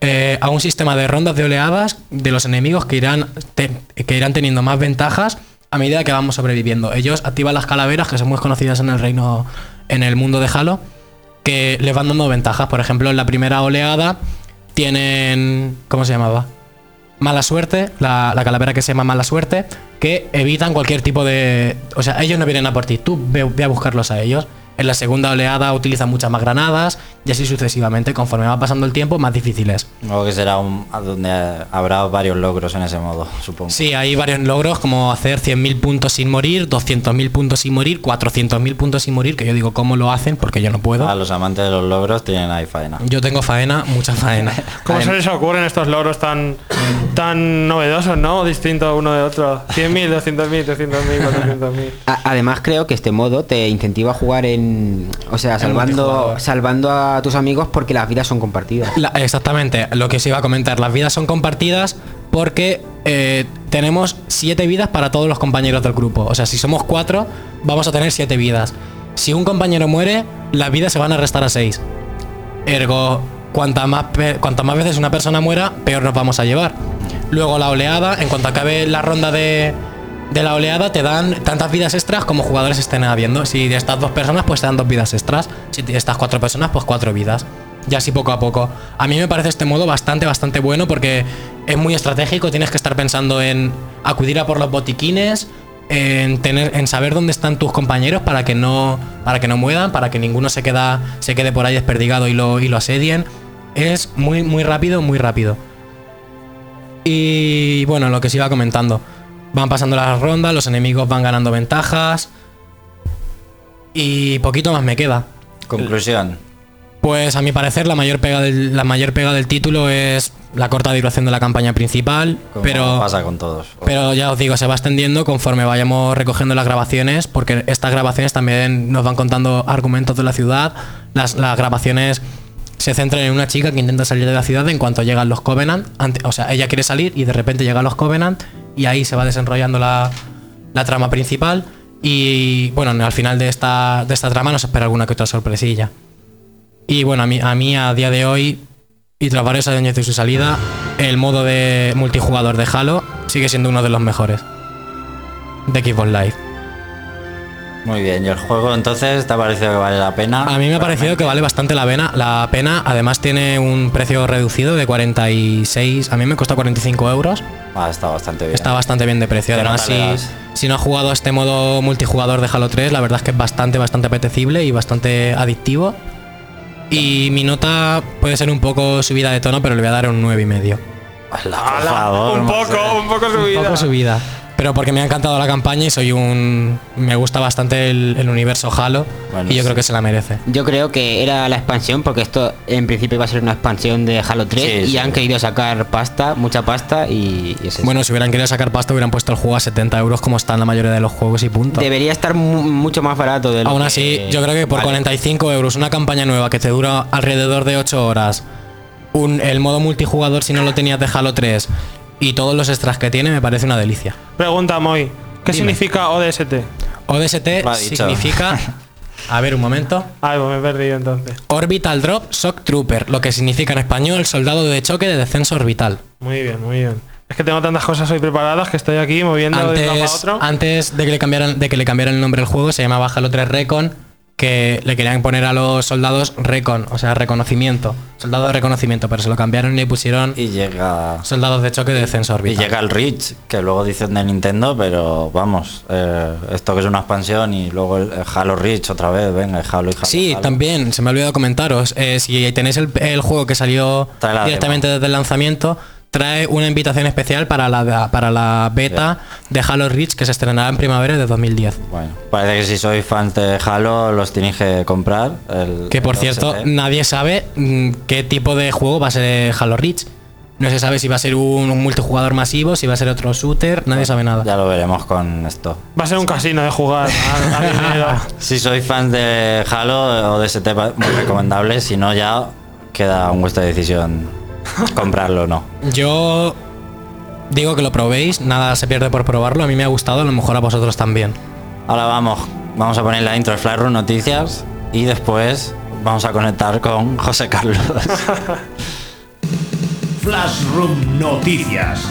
Speaker 4: eh, a un sistema de rondas de oleadas de los enemigos que irán, que irán teniendo más ventajas a medida que vamos sobreviviendo. Ellos activan las calaveras, que son muy conocidas en el reino, en el mundo de Halo, que les van dando ventajas. Por ejemplo, en la primera oleada tienen. ¿Cómo se llamaba? Mala suerte, la, la calavera que se llama mala suerte, que evitan cualquier tipo de. O sea, ellos no vienen a por ti, tú ve, ve a buscarlos a ellos. En la segunda oleada utilizan muchas más granadas y así sucesivamente. Conforme va pasando el tiempo, más difíciles.
Speaker 2: Luego que será un, donde habrá varios logros en ese modo, supongo.
Speaker 4: Sí, hay varios logros como hacer 100.000 puntos sin morir, 200.000 puntos sin morir, 400.000 puntos sin morir, que yo digo cómo lo hacen porque yo no puedo.
Speaker 2: A los amantes de los logros tienen ahí faena.
Speaker 4: Yo tengo faena, mucha faena. (laughs)
Speaker 3: ¿Cómo se les ocurren estos logros tan, tan novedosos, no? Distintos uno de otro. 100.000, 200.000, 300.000, 400.000.
Speaker 6: A- Además creo que este modo te incentiva a jugar en, o sea, salvando, salvando a tus amigos porque las vidas son compartidas.
Speaker 4: La- exactamente, lo que os iba a comentar. Las vidas son compartidas porque eh, tenemos siete vidas para todos los compañeros del grupo. O sea, si somos cuatro, vamos a tener siete vidas. Si un compañero muere, las vidas se van a restar a seis. Ergo, cuanta más, cuantas más veces una persona muera, peor nos vamos a llevar. Luego la oleada, en cuanto acabe la ronda de, de la oleada, te dan tantas vidas extras como jugadores estén habiendo. Si de estas dos personas, pues te dan dos vidas extras. Si de estas cuatro personas, pues cuatro vidas. Y así poco a poco. A mí me parece este modo bastante, bastante bueno porque es muy estratégico. Tienes que estar pensando en acudir a por los botiquines, en tener, en saber dónde están tus compañeros para que no, para que no mueran, para que ninguno se queda, se quede por ahí desperdigado y lo, y lo asedien. Es muy, muy rápido, muy rápido. Y bueno, lo que se iba comentando. Van pasando las rondas, los enemigos van ganando ventajas. Y poquito más me queda.
Speaker 2: Conclusión.
Speaker 4: Pues a mi parecer la mayor pega del, la mayor pega del título es la corta duración de la campaña principal.
Speaker 2: Como
Speaker 4: Pero,
Speaker 2: pasa con todos.
Speaker 4: pero ya os digo, se va extendiendo conforme vayamos recogiendo las grabaciones, porque estas grabaciones también nos van contando argumentos de la ciudad. Las, las grabaciones se centran en una chica que intenta salir de la ciudad en cuanto llegan los Covenant. o sea, ella quiere salir y de repente llegan los Covenant y ahí se va desenrollando la, la trama principal. Y bueno, al final de esta, de esta trama nos espera alguna que otra sorpresilla. Y bueno, a mí, a mí a día de hoy, y tras varios años de su salida, el modo de multijugador de Halo sigue siendo uno de los mejores de Xbox Live.
Speaker 2: Muy bien, y el juego entonces te ha parecido que vale la pena.
Speaker 4: A mí me ha parecido que vale bastante la pena. La pena, además tiene un precio reducido de 46. A mí me cuesta 45 euros.
Speaker 2: Ah, está bastante bien.
Speaker 4: Está bastante bien de precio.
Speaker 2: ¿Qué
Speaker 4: Además, si, no has jugado a este modo multijugador de Halo 3, la verdad es que es bastante, bastante apetecible y bastante adictivo. Y mi nota puede ser un poco subida de tono, pero le voy a dar un 9,5.
Speaker 2: Ala, por favor,
Speaker 3: un poco, un poco
Speaker 4: Un
Speaker 3: subida.
Speaker 4: poco subida. Pero porque me ha encantado la campaña y soy un. Me gusta bastante el, el universo Halo
Speaker 2: Bueno,
Speaker 4: y yo
Speaker 2: sí.
Speaker 4: creo que se la merece.
Speaker 6: Yo creo que era la expansión, porque esto en principio iba a ser una expansión de Halo 3
Speaker 2: Sí,
Speaker 6: y
Speaker 2: sí.
Speaker 6: han querido sacar pasta, mucha pasta y, y es.
Speaker 4: Bueno, si hubieran querido sacar pasta, hubieran puesto el juego a 70 euros como está en la mayoría de los juegos y punto.
Speaker 6: Debería estar mu- mucho más barato de lo
Speaker 4: Aún
Speaker 6: que-
Speaker 4: así, yo creo que por
Speaker 6: vale.
Speaker 4: 45 euros una campaña nueva que te dura alrededor de 8 horas, un, el modo multijugador si no lo tenías de Halo 3 y todos los extras que tiene me parece una delicia.
Speaker 3: Pregunta, Moy. ¿Qué
Speaker 4: Dime.
Speaker 3: significa ODST?
Speaker 4: ODST significa... (laughs) A ver, un momento.
Speaker 3: Ay, pues me he perdido entonces.
Speaker 4: Orbital Drop Shock Trooper, lo que significa en español soldado de choque de descenso orbital.
Speaker 3: Muy bien, muy bien. Es que tengo tantas cosas hoy preparadas que estoy aquí moviendo de un lado a
Speaker 4: Antes,
Speaker 3: otro.
Speaker 4: antes de que le cambiaran de que le cambiaran el nombre al juego se llamaba Halo 3 Recon, que le querían poner a los soldados Recon, o sea, reconocimiento, soldado de reconocimiento, pero se lo cambiaron y le pusieron
Speaker 2: Y llega.
Speaker 4: soldados de choque de descenso
Speaker 2: Y
Speaker 4: orbital.
Speaker 2: llega el Reach, que luego dicen de Nintendo, pero vamos, eh, esto que es una expansión y luego el, Halo Reach otra vez, venga, el Halo y Halo.
Speaker 4: Sí,
Speaker 2: Halo.
Speaker 4: también, se me ha olvidado comentaros. eh, si tenéis el, el juego que salió directamente desde el lanzamiento, trae una invitación especial para la, para la beta de Halo Reach que se estrenará en primavera de 2010.
Speaker 2: Bueno, parece que si sois fans de Halo los tenéis que comprar. el-
Speaker 4: Que por
Speaker 2: el
Speaker 4: cierto, nadie sabe mm, qué tipo de juego va a ser Halo Reach. No se sabe si va a ser un, un multijugador masivo, si va a ser otro shooter, nadie sabe nada.
Speaker 2: Ya lo veremos con esto.
Speaker 3: Va a ser un casino de jugar a, a. (laughs)
Speaker 2: Si sois fans de Halo o de ST, muy recomendable. Si no, ya queda en vuestra decisión comprarlo o no.
Speaker 4: Yo digo que lo probéis, nada se pierde por probarlo, a mí me ha gustado, a lo mejor a vosotros también.
Speaker 2: Ahora vamos, vamos a poner la intro de Flyroom Noticias y después vamos a conectar con José Carlos. (laughs)
Speaker 5: Flashroom Noticias.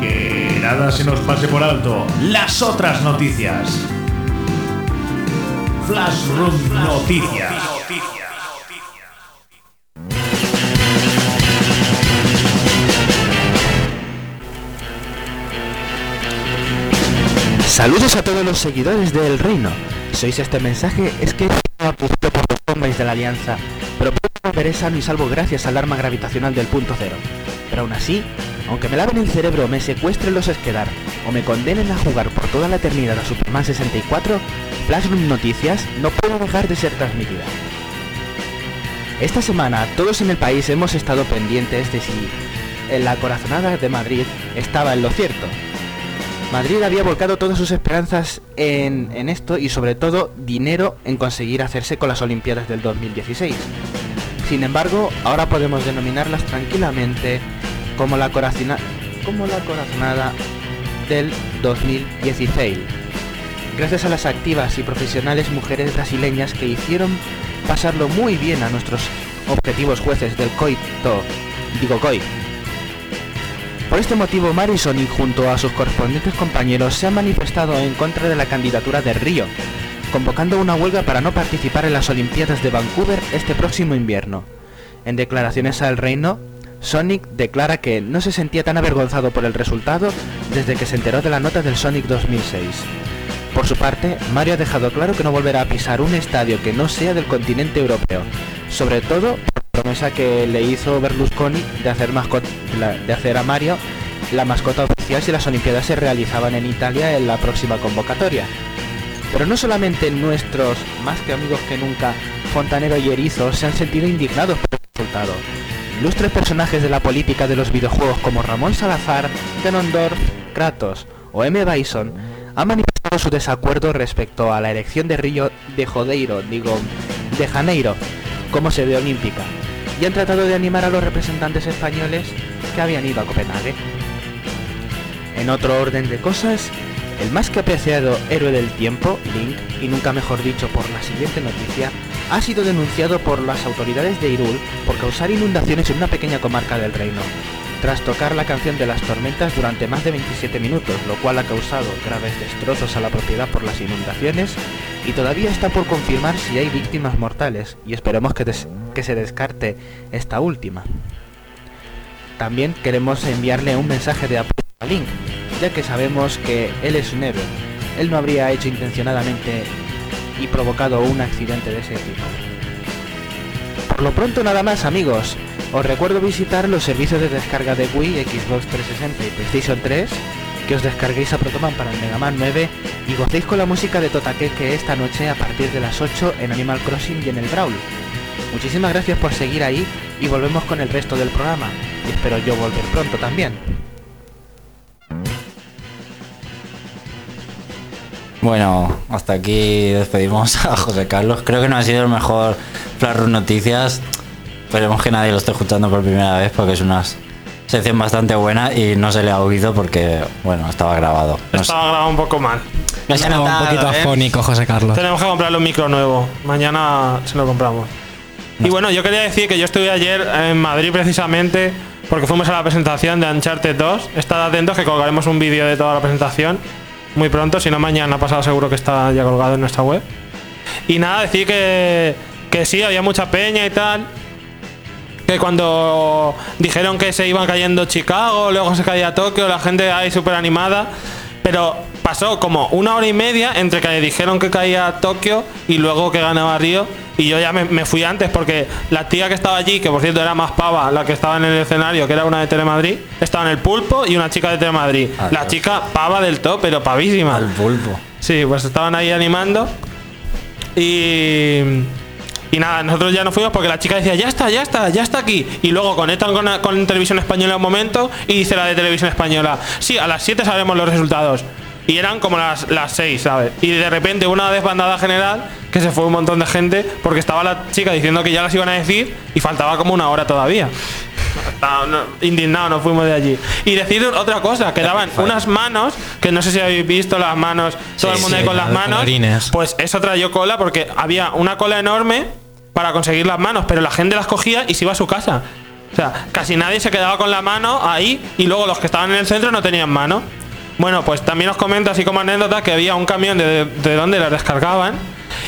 Speaker 5: Que nada se nos pase por alto. Las otras noticias. Flashroom Noticias.
Speaker 9: Saludos a todos los seguidores del reino. Sois este mensaje es que he apuesto por los hombres de la alianza, pero pronto volveré sano y salvo gracias al arma gravitacional del punto cero. Pero aún así, aunque me laven el cerebro, me secuestren los Esquedar o me condenen a jugar por toda la eternidad a Superman 64, Flashroom Noticias no puede dejar de ser transmitida. Esta semana todos en el país hemos estado pendientes de si la corazonada de Madrid estaba en lo cierto. Madrid había volcado todas sus esperanzas en, esto y sobre todo dinero en conseguir hacerse con las Olimpiadas del 2016. Sin embargo, ahora podemos denominarlas tranquilamente como la, como la corazonada del 2016. Gracias a las activas y profesionales mujeres brasileñas que hicieron pasarlo muy bien a nuestros objetivos jueces del COITO, digo COI, por este motivo, Marison y junto a sus correspondientes compañeros se han manifestado en contra de la candidatura de Río, convocando una huelga para no participar en las Olimpiadas de Vancouver este próximo invierno. En declaraciones al Reino, Sonic declara que no se sentía tan avergonzado por el resultado desde que se enteró de la nota del Sonic 2006. Por su parte, Mario ha dejado claro que no volverá a pisar un estadio que no sea del continente europeo, sobre todo promesa que le hizo Berlusconi de hacer, mascot- la- de hacer a Mario la mascota oficial si las Olimpiadas se realizaban en Italia en la próxima convocatoria. Pero no solamente nuestros, más que amigos que nunca, Fontanero y Erizo se han sentido indignados por el resultado. Ilustres personajes de la política de los videojuegos como Ramón Salazar, Ganondorf, Kratos o M. Bison han manifestado su desacuerdo respecto a la elección de Río de Jodeiro, digo, de Janeiro, como sede olímpica, y han tratado de animar a los representantes españoles que habían ido a Copenhague. En otro orden de cosas, el más que apreciado héroe del tiempo, Link, y nunca mejor dicho por la siguiente noticia, ha sido denunciado por las autoridades de Irul por causar inundaciones en una pequeña comarca del reino, tras tocar la canción de las tormentas durante más de 27 minutos, lo cual ha causado graves destrozos a la propiedad por las inundaciones y todavía está por confirmar si hay víctimas mortales, y esperemos que, se descarte esta última. También queremos enviarle un mensaje de apoyo a Link, ya que sabemos que él es un héroe. Él no habría hecho intencionadamente y provocado un accidente de ese tipo. Por lo pronto nada más amigos. Os recuerdo visitar los servicios de descarga de Wii, Xbox 360 y PlayStation 3, que os descarguéis a Protoman para el Mega Man 9 y gocéis con la música de Totakeke esta noche a partir de las 8 en Animal Crossing y en el Brawl. Muchísimas gracias por seguir ahí y volvemos con el resto del programa. Y espero yo volver pronto también.
Speaker 2: Bueno, hasta aquí despedimos a José Carlos. Creo que no ha sido el mejor Flash Noticias. Esperemos que nadie lo esté escuchando por primera vez porque es una sección bastante buena y no se le ha oído porque, bueno, estaba grabado. No sé.
Speaker 3: Estaba grabado un poco mal.
Speaker 2: No ha
Speaker 4: Estaba un poquito
Speaker 2: ¿eh?
Speaker 4: afónico, José Carlos.
Speaker 3: Tenemos que comprarle un micro nuevo. Mañana se lo compramos. Y bueno, yo quería decir que yo estuve ayer en Madrid precisamente porque fuimos a la presentación de Uncharted 2. Estad atentos que colgaremos un vídeo de toda la presentación muy pronto. Si no, mañana pasado seguro que está ya colgado en nuestra web. Y nada, decir que, que sí, había mucha peña y tal. Que cuando dijeron que se iban cayendo Chicago, luego se caía Tokio, la gente ahí súper animada. Pero pasó como una hora y media entre que dijeron que caía Tokio y luego que ganaba Río. Y yo ya me, me fui antes porque la tía que estaba allí, que por cierto era más pava, la que estaba en el escenario, que era una de Telemadrid, estaba en el pulpo y una chica de Telemadrid.
Speaker 2: Ah,
Speaker 3: la chica pava del top, pero pavísima.
Speaker 2: Al pulpo.
Speaker 3: Sí, pues estaban ahí animando. Y. Y nada, nosotros ya nos fuimos porque la chica decía, ya está, ya está, ya está aquí. Y luego conectan con, con Televisión Española un momento y dice la de Televisión Española, sí, a las 7 sabremos los resultados. Y eran como las, las 6, ¿sabes? Y de repente una desbandada general que se fue un montón de gente porque estaba la chica diciendo que ya las iban a decir y faltaba como una hora todavía. Estaba- no, indignado nos fuimos de allí. Y decir otra cosa, que daban unas manos, que no sé si habéis visto las manos, todo el mundo
Speaker 2: sí,
Speaker 3: ahí con
Speaker 4: la
Speaker 3: las manos. Pues eso trayó cola porque había una cola enorme para conseguir las manos, pero la gente las cogía y se iba a su casa. O sea, casi nadie se quedaba con la mano ahí y luego los que estaban en el centro no tenían mano. Bueno, pues también os comento así como anécdota que había un camión de, de donde las descargaban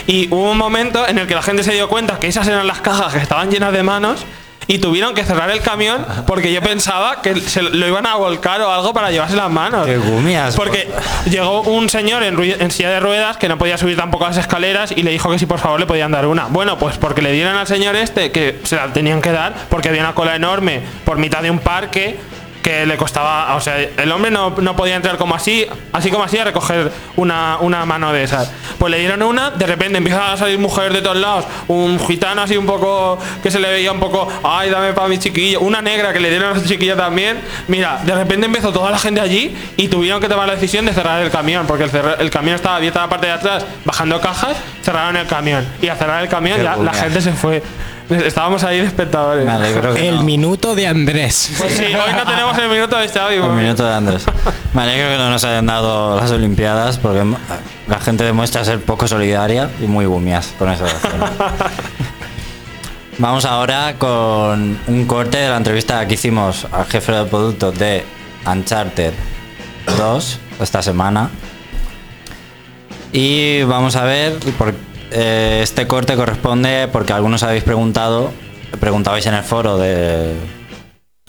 Speaker 3: y hubo un momento en el que la gente se dio cuenta que esas eran las cajas que estaban llenas de manos y tuvieron que cerrar el camión porque yo pensaba que se lo iban a volcar o algo para llevarse las manos.
Speaker 2: Qué gumias.
Speaker 3: Porque llegó un señor en, en silla de ruedas que no podía subir tampoco las escaleras y le dijo que si por favor le podían dar una. Bueno, pues porque le dieron al señor este que se la tenían que dar porque había una cola enorme por mitad de un parque que le costaba, o sea, el hombre no, no podía entrar como así, así como así a recoger una, una mano de esas. Pues le dieron una, de repente empiezan a salir mujeres de todos lados, un gitano así un poco, que se le veía un poco, ay, dame para mi chiquillo, una negra que le dieron a su chiquilla también. Mira, de repente empezó toda la gente allí y tuvieron que tomar la decisión de cerrar el camión, porque el, el camión estaba abierto a la parte de atrás, bajando cajas, cerraron el camión. Y al cerrar el camión
Speaker 2: Qué
Speaker 3: la, gente se fue. Estábamos ahí de espectadores.
Speaker 2: Me alegro que
Speaker 4: El
Speaker 2: no.
Speaker 4: minuto de Andrés.
Speaker 3: Pues sí, hoy no tenemos el minuto de Xavi. Porque-
Speaker 2: minuto de Andrés. Me alegro que no nos hayan dado las Olimpiadas porque la gente demuestra ser poco solidaria y muy gumias con esa razón. Vamos ahora con un corte de la entrevista que hicimos al jefe de producto de Uncharted 2 esta semana. Y vamos a ver, por- eh, este corte corresponde porque algunos habéis preguntado, preguntabais en el foro de,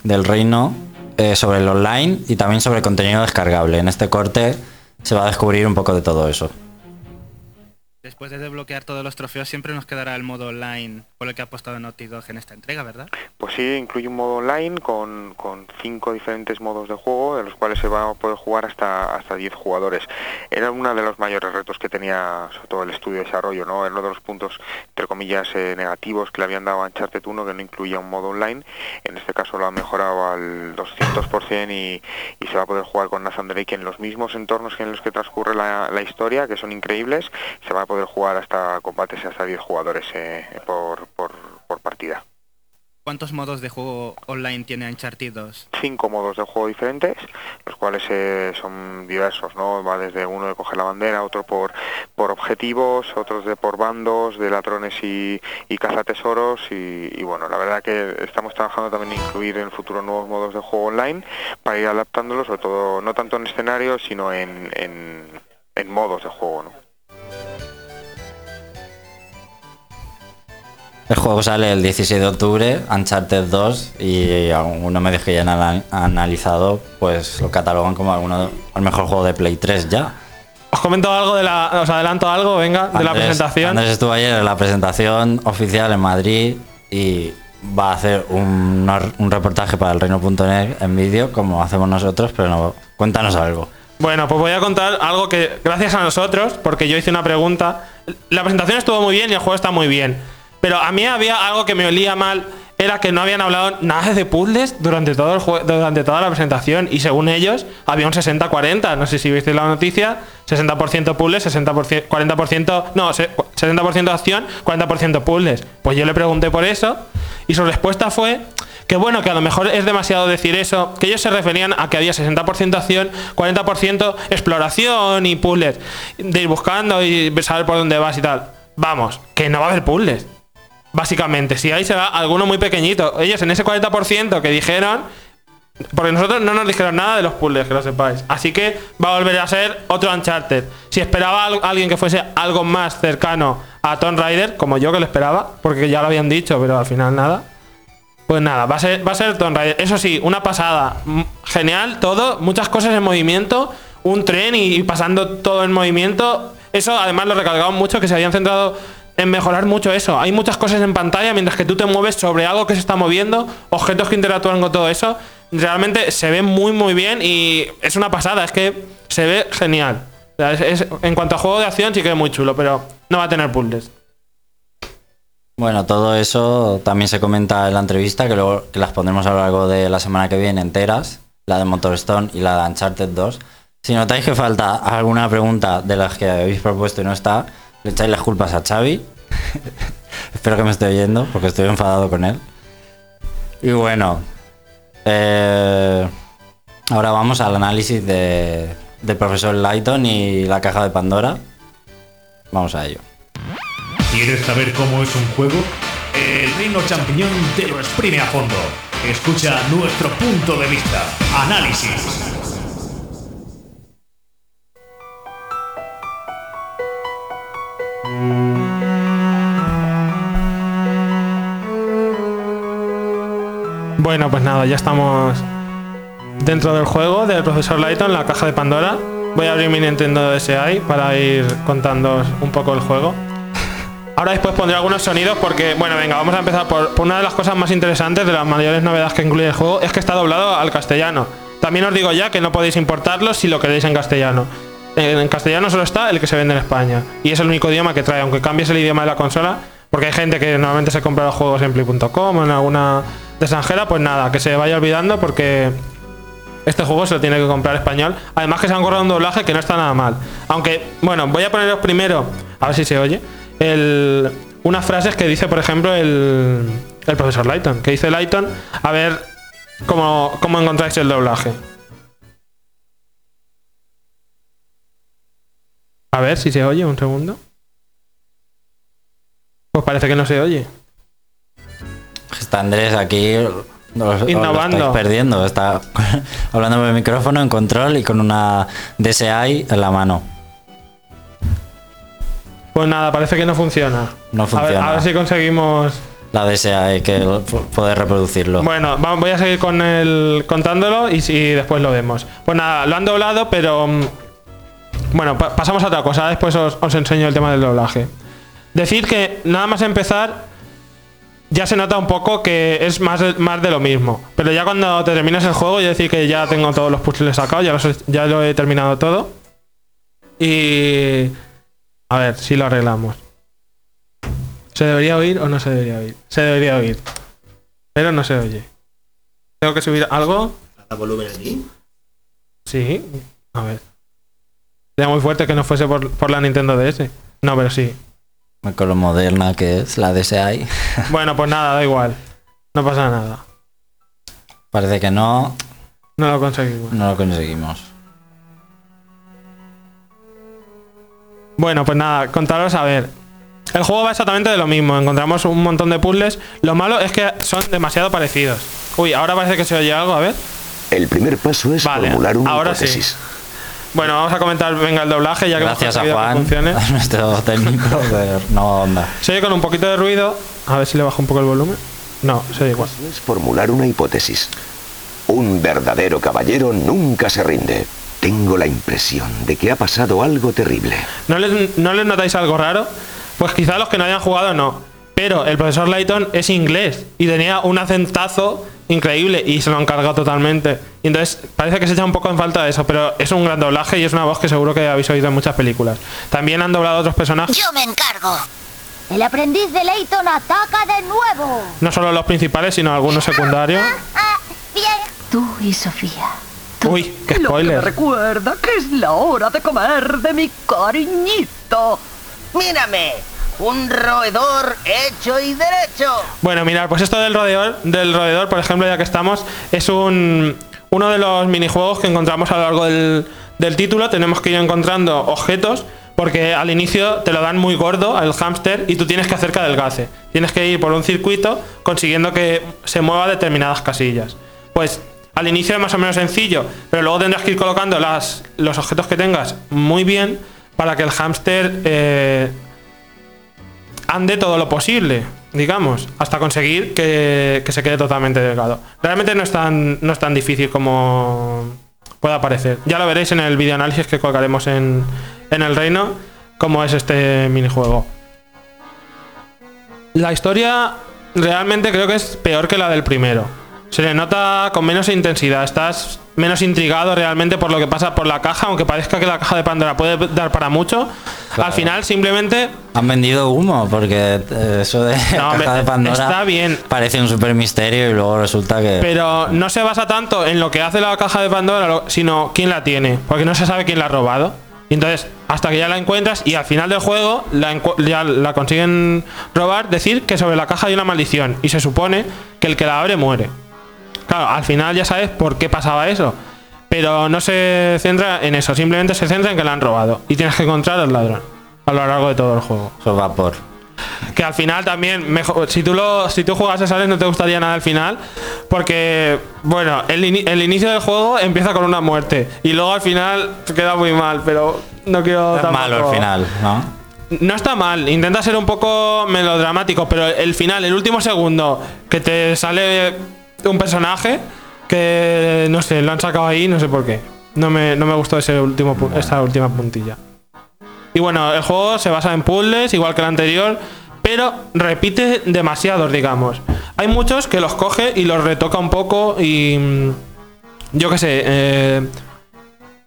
Speaker 2: del reino eh, sobre el online y también sobre el contenido descargable. En este corte se va a descubrir un poco de todo eso.
Speaker 10: Después de desbloquear todos los trofeos siempre nos quedará el modo online por el que ha apostado Naughty Dog en esta entrega, ¿verdad?
Speaker 11: Pues sí, incluye un modo online con, con cinco diferentes modos de juego, de los cuales se va a poder jugar hasta hasta 10 jugadores. Era uno de los mayores retos que tenía sobre todo el estudio de desarrollo, ¿no? Era uno de los puntos, entre comillas, eh, negativos que le habían dado a Uncharted 1, que no incluía un modo online. En este caso lo ha mejorado al 200% y, y se va a poder jugar con Nathan Drake en los mismos entornos en los que transcurre la, la historia, que son increíbles. Se va a poder jugar hasta combates hasta 10 jugadores eh, por, por, por partida.
Speaker 10: ¿Cuántos modos de juego online tiene Uncharted 2?
Speaker 11: cinco modos de juego diferentes, los cuales eh, son diversos, ¿no? Va desde uno de coger la bandera, otro por, por objetivos, otros de por bandos, de ladrones y, y cazatesoros y, y bueno, la verdad que estamos trabajando también en incluir en el futuro nuevos modos de juego online para ir adaptándolos, sobre todo no tanto en escenarios, sino en, en, en modos de juego, ¿no?
Speaker 2: El juego sale el 16 de octubre, Uncharted 2, y algunos medios que ya han ana- analizado, pues lo catalogan como alguno, el mejor juego de Play 3 ya.
Speaker 3: Os comento algo de la. Os adelanto algo, venga, de la presentación.
Speaker 2: Andrés estuvo ayer en la presentación oficial en Madrid y va a hacer un, un reportaje para el reino.net en vídeo, como hacemos nosotros, pero no, cuéntanos algo.
Speaker 3: Bueno, pues voy a contar algo que, gracias a nosotros, porque yo hice una pregunta. La presentación estuvo muy bien y el juego está muy bien. Pero a mí había algo que me olía mal, era que no habían hablado nada de puzzles durante, todo el durante toda la presentación. Y según ellos, había un 60-40. No sé si visteis la noticia. 60% puzzles, 60%, 40%, no, se- 60% acción, 40% puzzles. Pues yo le pregunté por eso y su respuesta fue que bueno, que a lo mejor es demasiado decir eso, que ellos se referían a que había 60% acción, 40% exploración y puzzles, de ir buscando y saber por dónde vas y tal. Vamos, que no va a haber puzzles. Básicamente, si hay será alguno muy pequeñito. Ellos en ese 40% que dijeron, porque nosotros no nos dijeron nada de los puzzles, que lo sepáis. Así que va a volver a ser otro Uncharted. Si esperaba al- alguien que fuese algo más cercano a Tomb Raider, como yo que lo esperaba, porque ya lo habían dicho, pero al final nada. Pues nada, va a ser, va a ser. Eso sí, una pasada. Genial, todo, muchas cosas en movimiento, un tren y, y pasando todo en movimiento. Eso además lo recalcaban mucho, que se habían centrado en mejorar mucho eso. Hay muchas cosas en pantalla mientras que tú te mueves sobre algo que se está moviendo, objetos que interactúan con todo eso. Realmente se ve muy muy bien y es una pasada, es que se ve genial. En cuanto a juego de acción sí que es muy chulo, pero no va a tener puzzles.
Speaker 2: Bueno, todo eso también se comenta en la entrevista, que luego que las pondremos a lo largo de la semana que viene enteras, la de Motorstone y la de Uncharted 2. Si notáis que falta alguna pregunta de las que habéis propuesto y no está, le echáis las culpas a Xavi. (laughs) Espero que me esté oyendo, porque estoy enfadado con él. Y bueno, eh, ahora vamos al análisis de, del profesor Lighton y la caja de Pandora. Vamos a ello.
Speaker 5: ¿Quieres saber cómo es un juego? El reino champiñón te lo exprime a fondo. Escucha nuestro punto de vista. Análisis.
Speaker 3: Bueno, pues nada, ya estamos dentro del juego del profesor Lighton, la caja de Pandora. Voy a abrir mi Nintendo DSi para ir contando un poco el juego. Ahora después pondré algunos sonidos porque, bueno, venga, vamos a empezar por, por una de las cosas más interesantes, de las mayores novedades que incluye el juego, es que está doblado al castellano. También os digo ya que no podéis importarlo si lo queréis en castellano. En castellano solo está el que se vende en España. Y es el único idioma que trae, aunque cambies el idioma de la consola, porque hay gente que normalmente se compra los juegos en play.com o en alguna de extranjera, pues nada, que se vaya olvidando porque este juego se lo tiene que comprar español. Además que se han corrido un doblaje que no está nada mal. Aunque, bueno, voy a poneros primero, a ver si se oye, el- unas frases que dice, por ejemplo, el, el profesor Lighton. Que dice Lighton, a ver cómo, cómo encontráis el doblaje. A ver si se oye, un segundo. Pues parece que no se oye.
Speaker 2: Está Andrés aquí os- os lo
Speaker 3: Innovando.
Speaker 2: perdiendo. Está (laughs) hablando por el micrófono en control y con una DSi en la mano.
Speaker 3: Pues nada, parece que no funciona.
Speaker 2: No
Speaker 3: A ver,
Speaker 2: funciona.
Speaker 3: a ver si conseguimos
Speaker 2: La DSi que poder reproducirlo.
Speaker 3: Bueno, voy a seguir con el contándolo y, si después lo vemos. Pues nada, lo han doblado, pero mm, bueno, pa- pasamos a otra cosa. Después os, os enseño el tema del doblaje. Decir que nada más empezar ya se nota un poco que es más de, más de lo mismo. Pero ya cuando te terminas el juego, yo decir que ya tengo todos los puzzles sacados, ya, los ya lo he terminado todo. Y a ver si lo arreglamos. ¿Se debería oír o no se debería oír? Se debería oír. Pero no se oye. ¿Tengo que subir algo?
Speaker 12: ¿Da volumen aquí?
Speaker 3: Sí. A ver. Sería muy fuerte que no fuese por, por la Nintendo DS. No, pero sí.
Speaker 2: Con lo moderna que es la DSi. (laughs)
Speaker 3: Bueno, pues nada, da igual. No pasa nada.
Speaker 2: Parece que no,
Speaker 3: No lo conseguimos.
Speaker 2: no lo conseguimos.
Speaker 3: Bueno, pues nada, contaros a ver. El juego va exactamente de lo mismo. Encontramos un montón de puzzles. Lo malo es que son demasiado parecidos. Uy, ahora parece que se oye algo, a ver.
Speaker 13: El primer paso es
Speaker 3: Vale,
Speaker 13: formular una
Speaker 3: ahora sí. Bueno, vamos a comentar, venga, el doblaje, ya que hemos
Speaker 2: Gracias a
Speaker 3: que
Speaker 2: Juan,
Speaker 3: funcione.
Speaker 2: a nuestro técnico (laughs) de no onda.
Speaker 3: Se oye con un poquito de ruido. A ver si le bajo un poco el volumen. No, se oye igual.
Speaker 13: Es formular una hipótesis. Un verdadero caballero nunca se rinde. Tengo la impresión de que ha pasado algo terrible.
Speaker 3: ¿No les, ¿No les notáis algo raro? Pues quizá los que no hayan jugado no. Pero el profesor Layton es inglés y tenía un acentazo increíble y se lo han cargado totalmente. Y entonces parece que se echa un poco en falta eso, pero es un gran doblaje y es una voz que seguro que habéis oído en muchas películas. También han doblado otros personajes,
Speaker 12: Yo me encargo. El aprendiz de Leighton ataca de nuevo.
Speaker 3: no solo los principales, sino algunos secundarios.
Speaker 12: Bien.
Speaker 14: Tú y Sofía.
Speaker 3: Uy, qué
Speaker 14: Lo que me
Speaker 3: spoiler.
Speaker 14: recuerda que es la hora de comer de mi cariñito.
Speaker 15: Mírame, un roedor hecho y derecho.
Speaker 3: Bueno, mirad, pues esto del roedor, del roedor, por ejemplo, ya que estamos, es un uno de los minijuegos que encontramos a lo largo del, del título. Tenemos que ir encontrando objetos porque al inicio te lo dan muy gordo al hámster y tú tienes que hacer que adelgace. Tienes que ir por un circuito consiguiendo que se mueva determinadas casillas. Pues al inicio es más o menos sencillo, pero luego tendrás que ir colocando las, los objetos que tengas muy bien para que el hámster eh, ande todo lo posible, digamos, hasta conseguir que, que se quede totalmente delgado. Realmente no es tan, no es tan difícil como pueda parecer. Ya lo veréis en el video análisis que colgaremos en, en el reino, cómo es este minijuego. La historia realmente creo que es peor que la del primero. Se le nota con menos intensidad. Estás menos intrigado realmente por lo que pasa por la caja, aunque parezca que la caja de Pandora puede dar para mucho. Al final simplemente
Speaker 2: Han vendido humo, porque eh, eso de
Speaker 3: No, (laughs)
Speaker 2: caja de Pandora
Speaker 3: está bien.
Speaker 2: parece un super misterio y luego resulta que.
Speaker 3: Pero no se basa tanto en lo que hace la caja de Pandora, sino quién la tiene. Porque no se sabe quién la ha robado. Y entonces, hasta que ya la encuentras y al final del juego la, ya la consiguen robar, decir que sobre la caja hay una maldición. Y se supone que el que la abre muere. Claro, al final ya sabes por qué pasaba eso. Pero no se centra en eso, simplemente se centra en que la han robado. Y tienes que encontrar al ladrón a lo largo de todo el juego.
Speaker 2: Eso va por.
Speaker 3: Que al final también, mejor, si tú lo, si tú jugases a no te gustaría nada al final, porque bueno, el, el inicio del juego empieza con una muerte y luego al final queda muy mal, pero no quiero
Speaker 2: Es
Speaker 3: tampoco-
Speaker 2: malo al final, ¿no?
Speaker 3: No está mal, intenta ser un poco melodramático, pero el final, el último segundo, que te sale un personaje que no sé, lo han sacado ahí, no sé por qué. No me, no me gustó ese último, esa última puntilla. Y bueno, el juego se basa en puzzles, igual que el anterior, pero repite demasiados, digamos. Hay muchos que los coge y los retoca un poco y. mm, Yo qué sé. eh,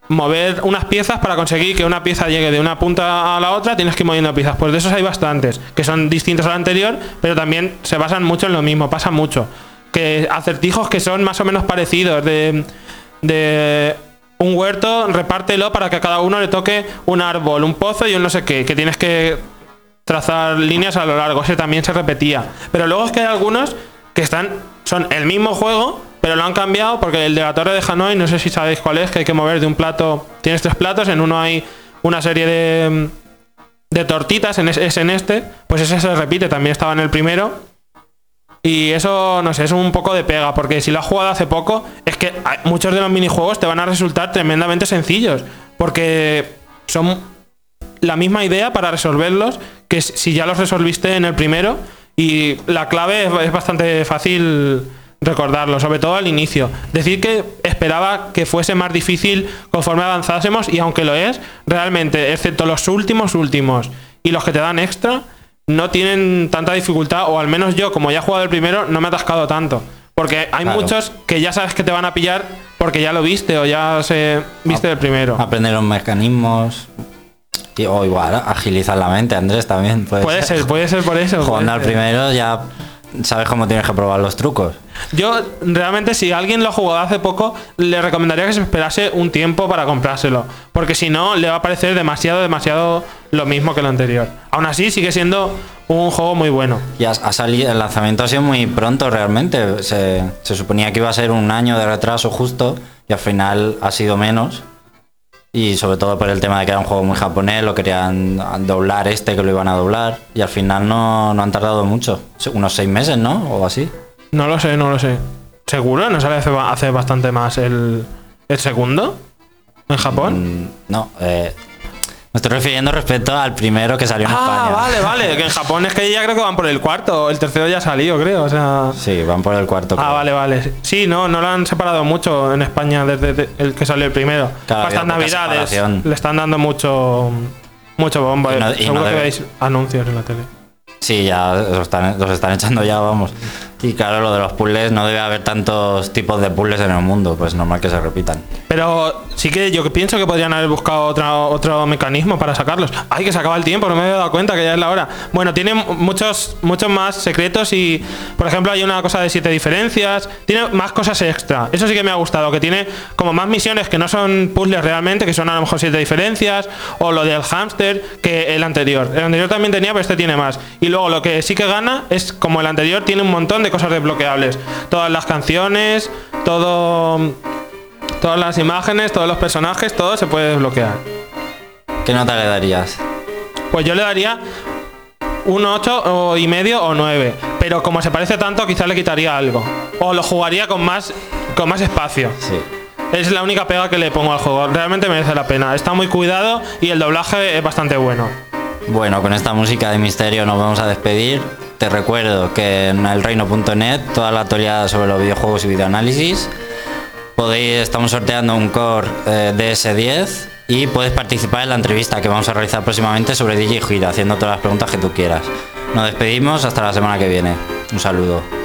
Speaker 3: mover unas piezas para conseguir que una pieza llegue de una punta a la otra, tienes que ir moviendo piezas. Pues de esos hay bastantes, que son distintos al anterior, pero también se basan mucho en lo mismo, pasa mucho. Que acertijos que son más o menos parecidos, de, de un huerto, repártelo para que a cada uno le toque un árbol, un pozo y un no sé qué, que tienes que trazar líneas a lo largo, ese también se repetía. Pero luego es que hay algunos que están son el mismo juego, pero lo han cambiado porque el de la torre de Hanoi, no sé si sabéis cuál es, que hay que mover de un plato, tienes tres platos, en uno hay una serie de de tortitas, en es, es en este, pues ese se repite, también estaba en el primero. Y eso, no sé, es un poco de pega, porque si lo has jugado hace poco, es que muchos de los minijuegos te van a resultar tremendamente sencillos, porque son la misma idea para resolverlos que si ya los resolviste en el primero y la clave es bastante fácil recordarlo, sobre todo al inicio. Decir que esperaba que fuese más difícil conforme avanzásemos y aunque lo es, realmente, excepto los últimos últimos y los que te dan extra, no tienen tanta dificultad o al menos yo, como ya he jugado el primero, no me he atascado tanto. Porque hay
Speaker 2: Claro.
Speaker 3: muchos que ya sabes que te van a pillar porque ya lo viste o ya se viste el primero.
Speaker 2: Aprender los mecanismos. Y, o igual, agilizar la mente, Andrés, también. Puede,
Speaker 3: Puede ser, puede ser por eso. (laughs)
Speaker 2: Jugando al
Speaker 3: ser.
Speaker 2: primero ya sabes cómo tienes que probar los trucos.
Speaker 3: Yo realmente si alguien lo ha jugado hace poco, le recomendaría que se esperase un tiempo para comprárselo. Porque si no, le va a parecer demasiado, demasiado lo mismo que lo anterior. Aún así, sigue siendo un juego muy bueno.
Speaker 2: Y ha, ha salido, el lanzamiento ha sido muy pronto realmente. Se, se suponía que iba a ser un año de retraso justo y al final ha sido menos. Y sobre todo por el tema de que era un juego muy japonés, lo querían doblar este que lo iban a doblar. Y al final no, no han tardado mucho. Unos seis meses, ¿no? O así.
Speaker 3: No lo sé, no lo sé. ¿Seguro? ¿No sale hace, ba- hace bastante más el, el segundo? ¿En Japón?
Speaker 2: Mm, No, eh, me estoy refiriendo respecto al primero que salió en
Speaker 3: Ah,
Speaker 2: España.
Speaker 3: vale, vale. Que en Japón es que ya creo que van por el cuarto. El tercero ya ha salido, creo. O sea.
Speaker 2: Sí, van por el cuarto.
Speaker 3: Ah,
Speaker 2: creo.
Speaker 3: vale, vale. Sí, no, no lo han separado mucho en España desde de- el que salió el primero.
Speaker 2: Claro, poca
Speaker 3: navidades le están dando mucho mucho bombo.
Speaker 2: Y no- y
Speaker 3: Seguro
Speaker 2: no
Speaker 3: que veis anuncios en la tele.
Speaker 2: Sí, ya los están, los están echando ya, vamos. Y claro, lo de los puzzles, no debe haber tantos tipos de puzzles en el mundo, pues normal que se repitan.
Speaker 3: Pero sí que yo pienso que podrían haber buscado otra- otro mecanismo para sacarlos. Ay, que se acaba el tiempo, no me había dado cuenta que ya es la hora. Bueno, tiene muchos, muchos más secretos y, por ejemplo, hay una cosa de siete diferencias. Tiene más cosas extra. Eso sí que me ha gustado, que tiene como más misiones que no son puzzles realmente, que son a lo mejor siete diferencias. O lo del hámster que el anterior. El anterior también tenía, pero este tiene más. Luego lo que sí que gana es, como el anterior, tiene un montón de cosas desbloqueables. Todas las canciones, todo... Todas las imágenes, todos los personajes, todo se puede desbloquear.
Speaker 2: ¿Qué nota le darías?
Speaker 3: Pues yo le daría un 8 o y medio o 9. Pero como se parece tanto, quizás le quitaría algo. O lo jugaría con más, con más espacio. Es la única pega que le pongo al juego. Realmente merece la pena. Está muy cuidado y el doblaje es bastante bueno.
Speaker 2: Bueno, con esta música de misterio nos vamos a despedir. Te recuerdo que en elreino.net toda la actualidad sobre los videojuegos y videoanálisis. Podéis, estamos sorteando un Core eh, DS10 y puedes participar en la entrevista que vamos a realizar próximamente sobre DJ Gira, haciendo todas las preguntas que tú quieras. Nos despedimos hasta la semana que viene. Un saludo.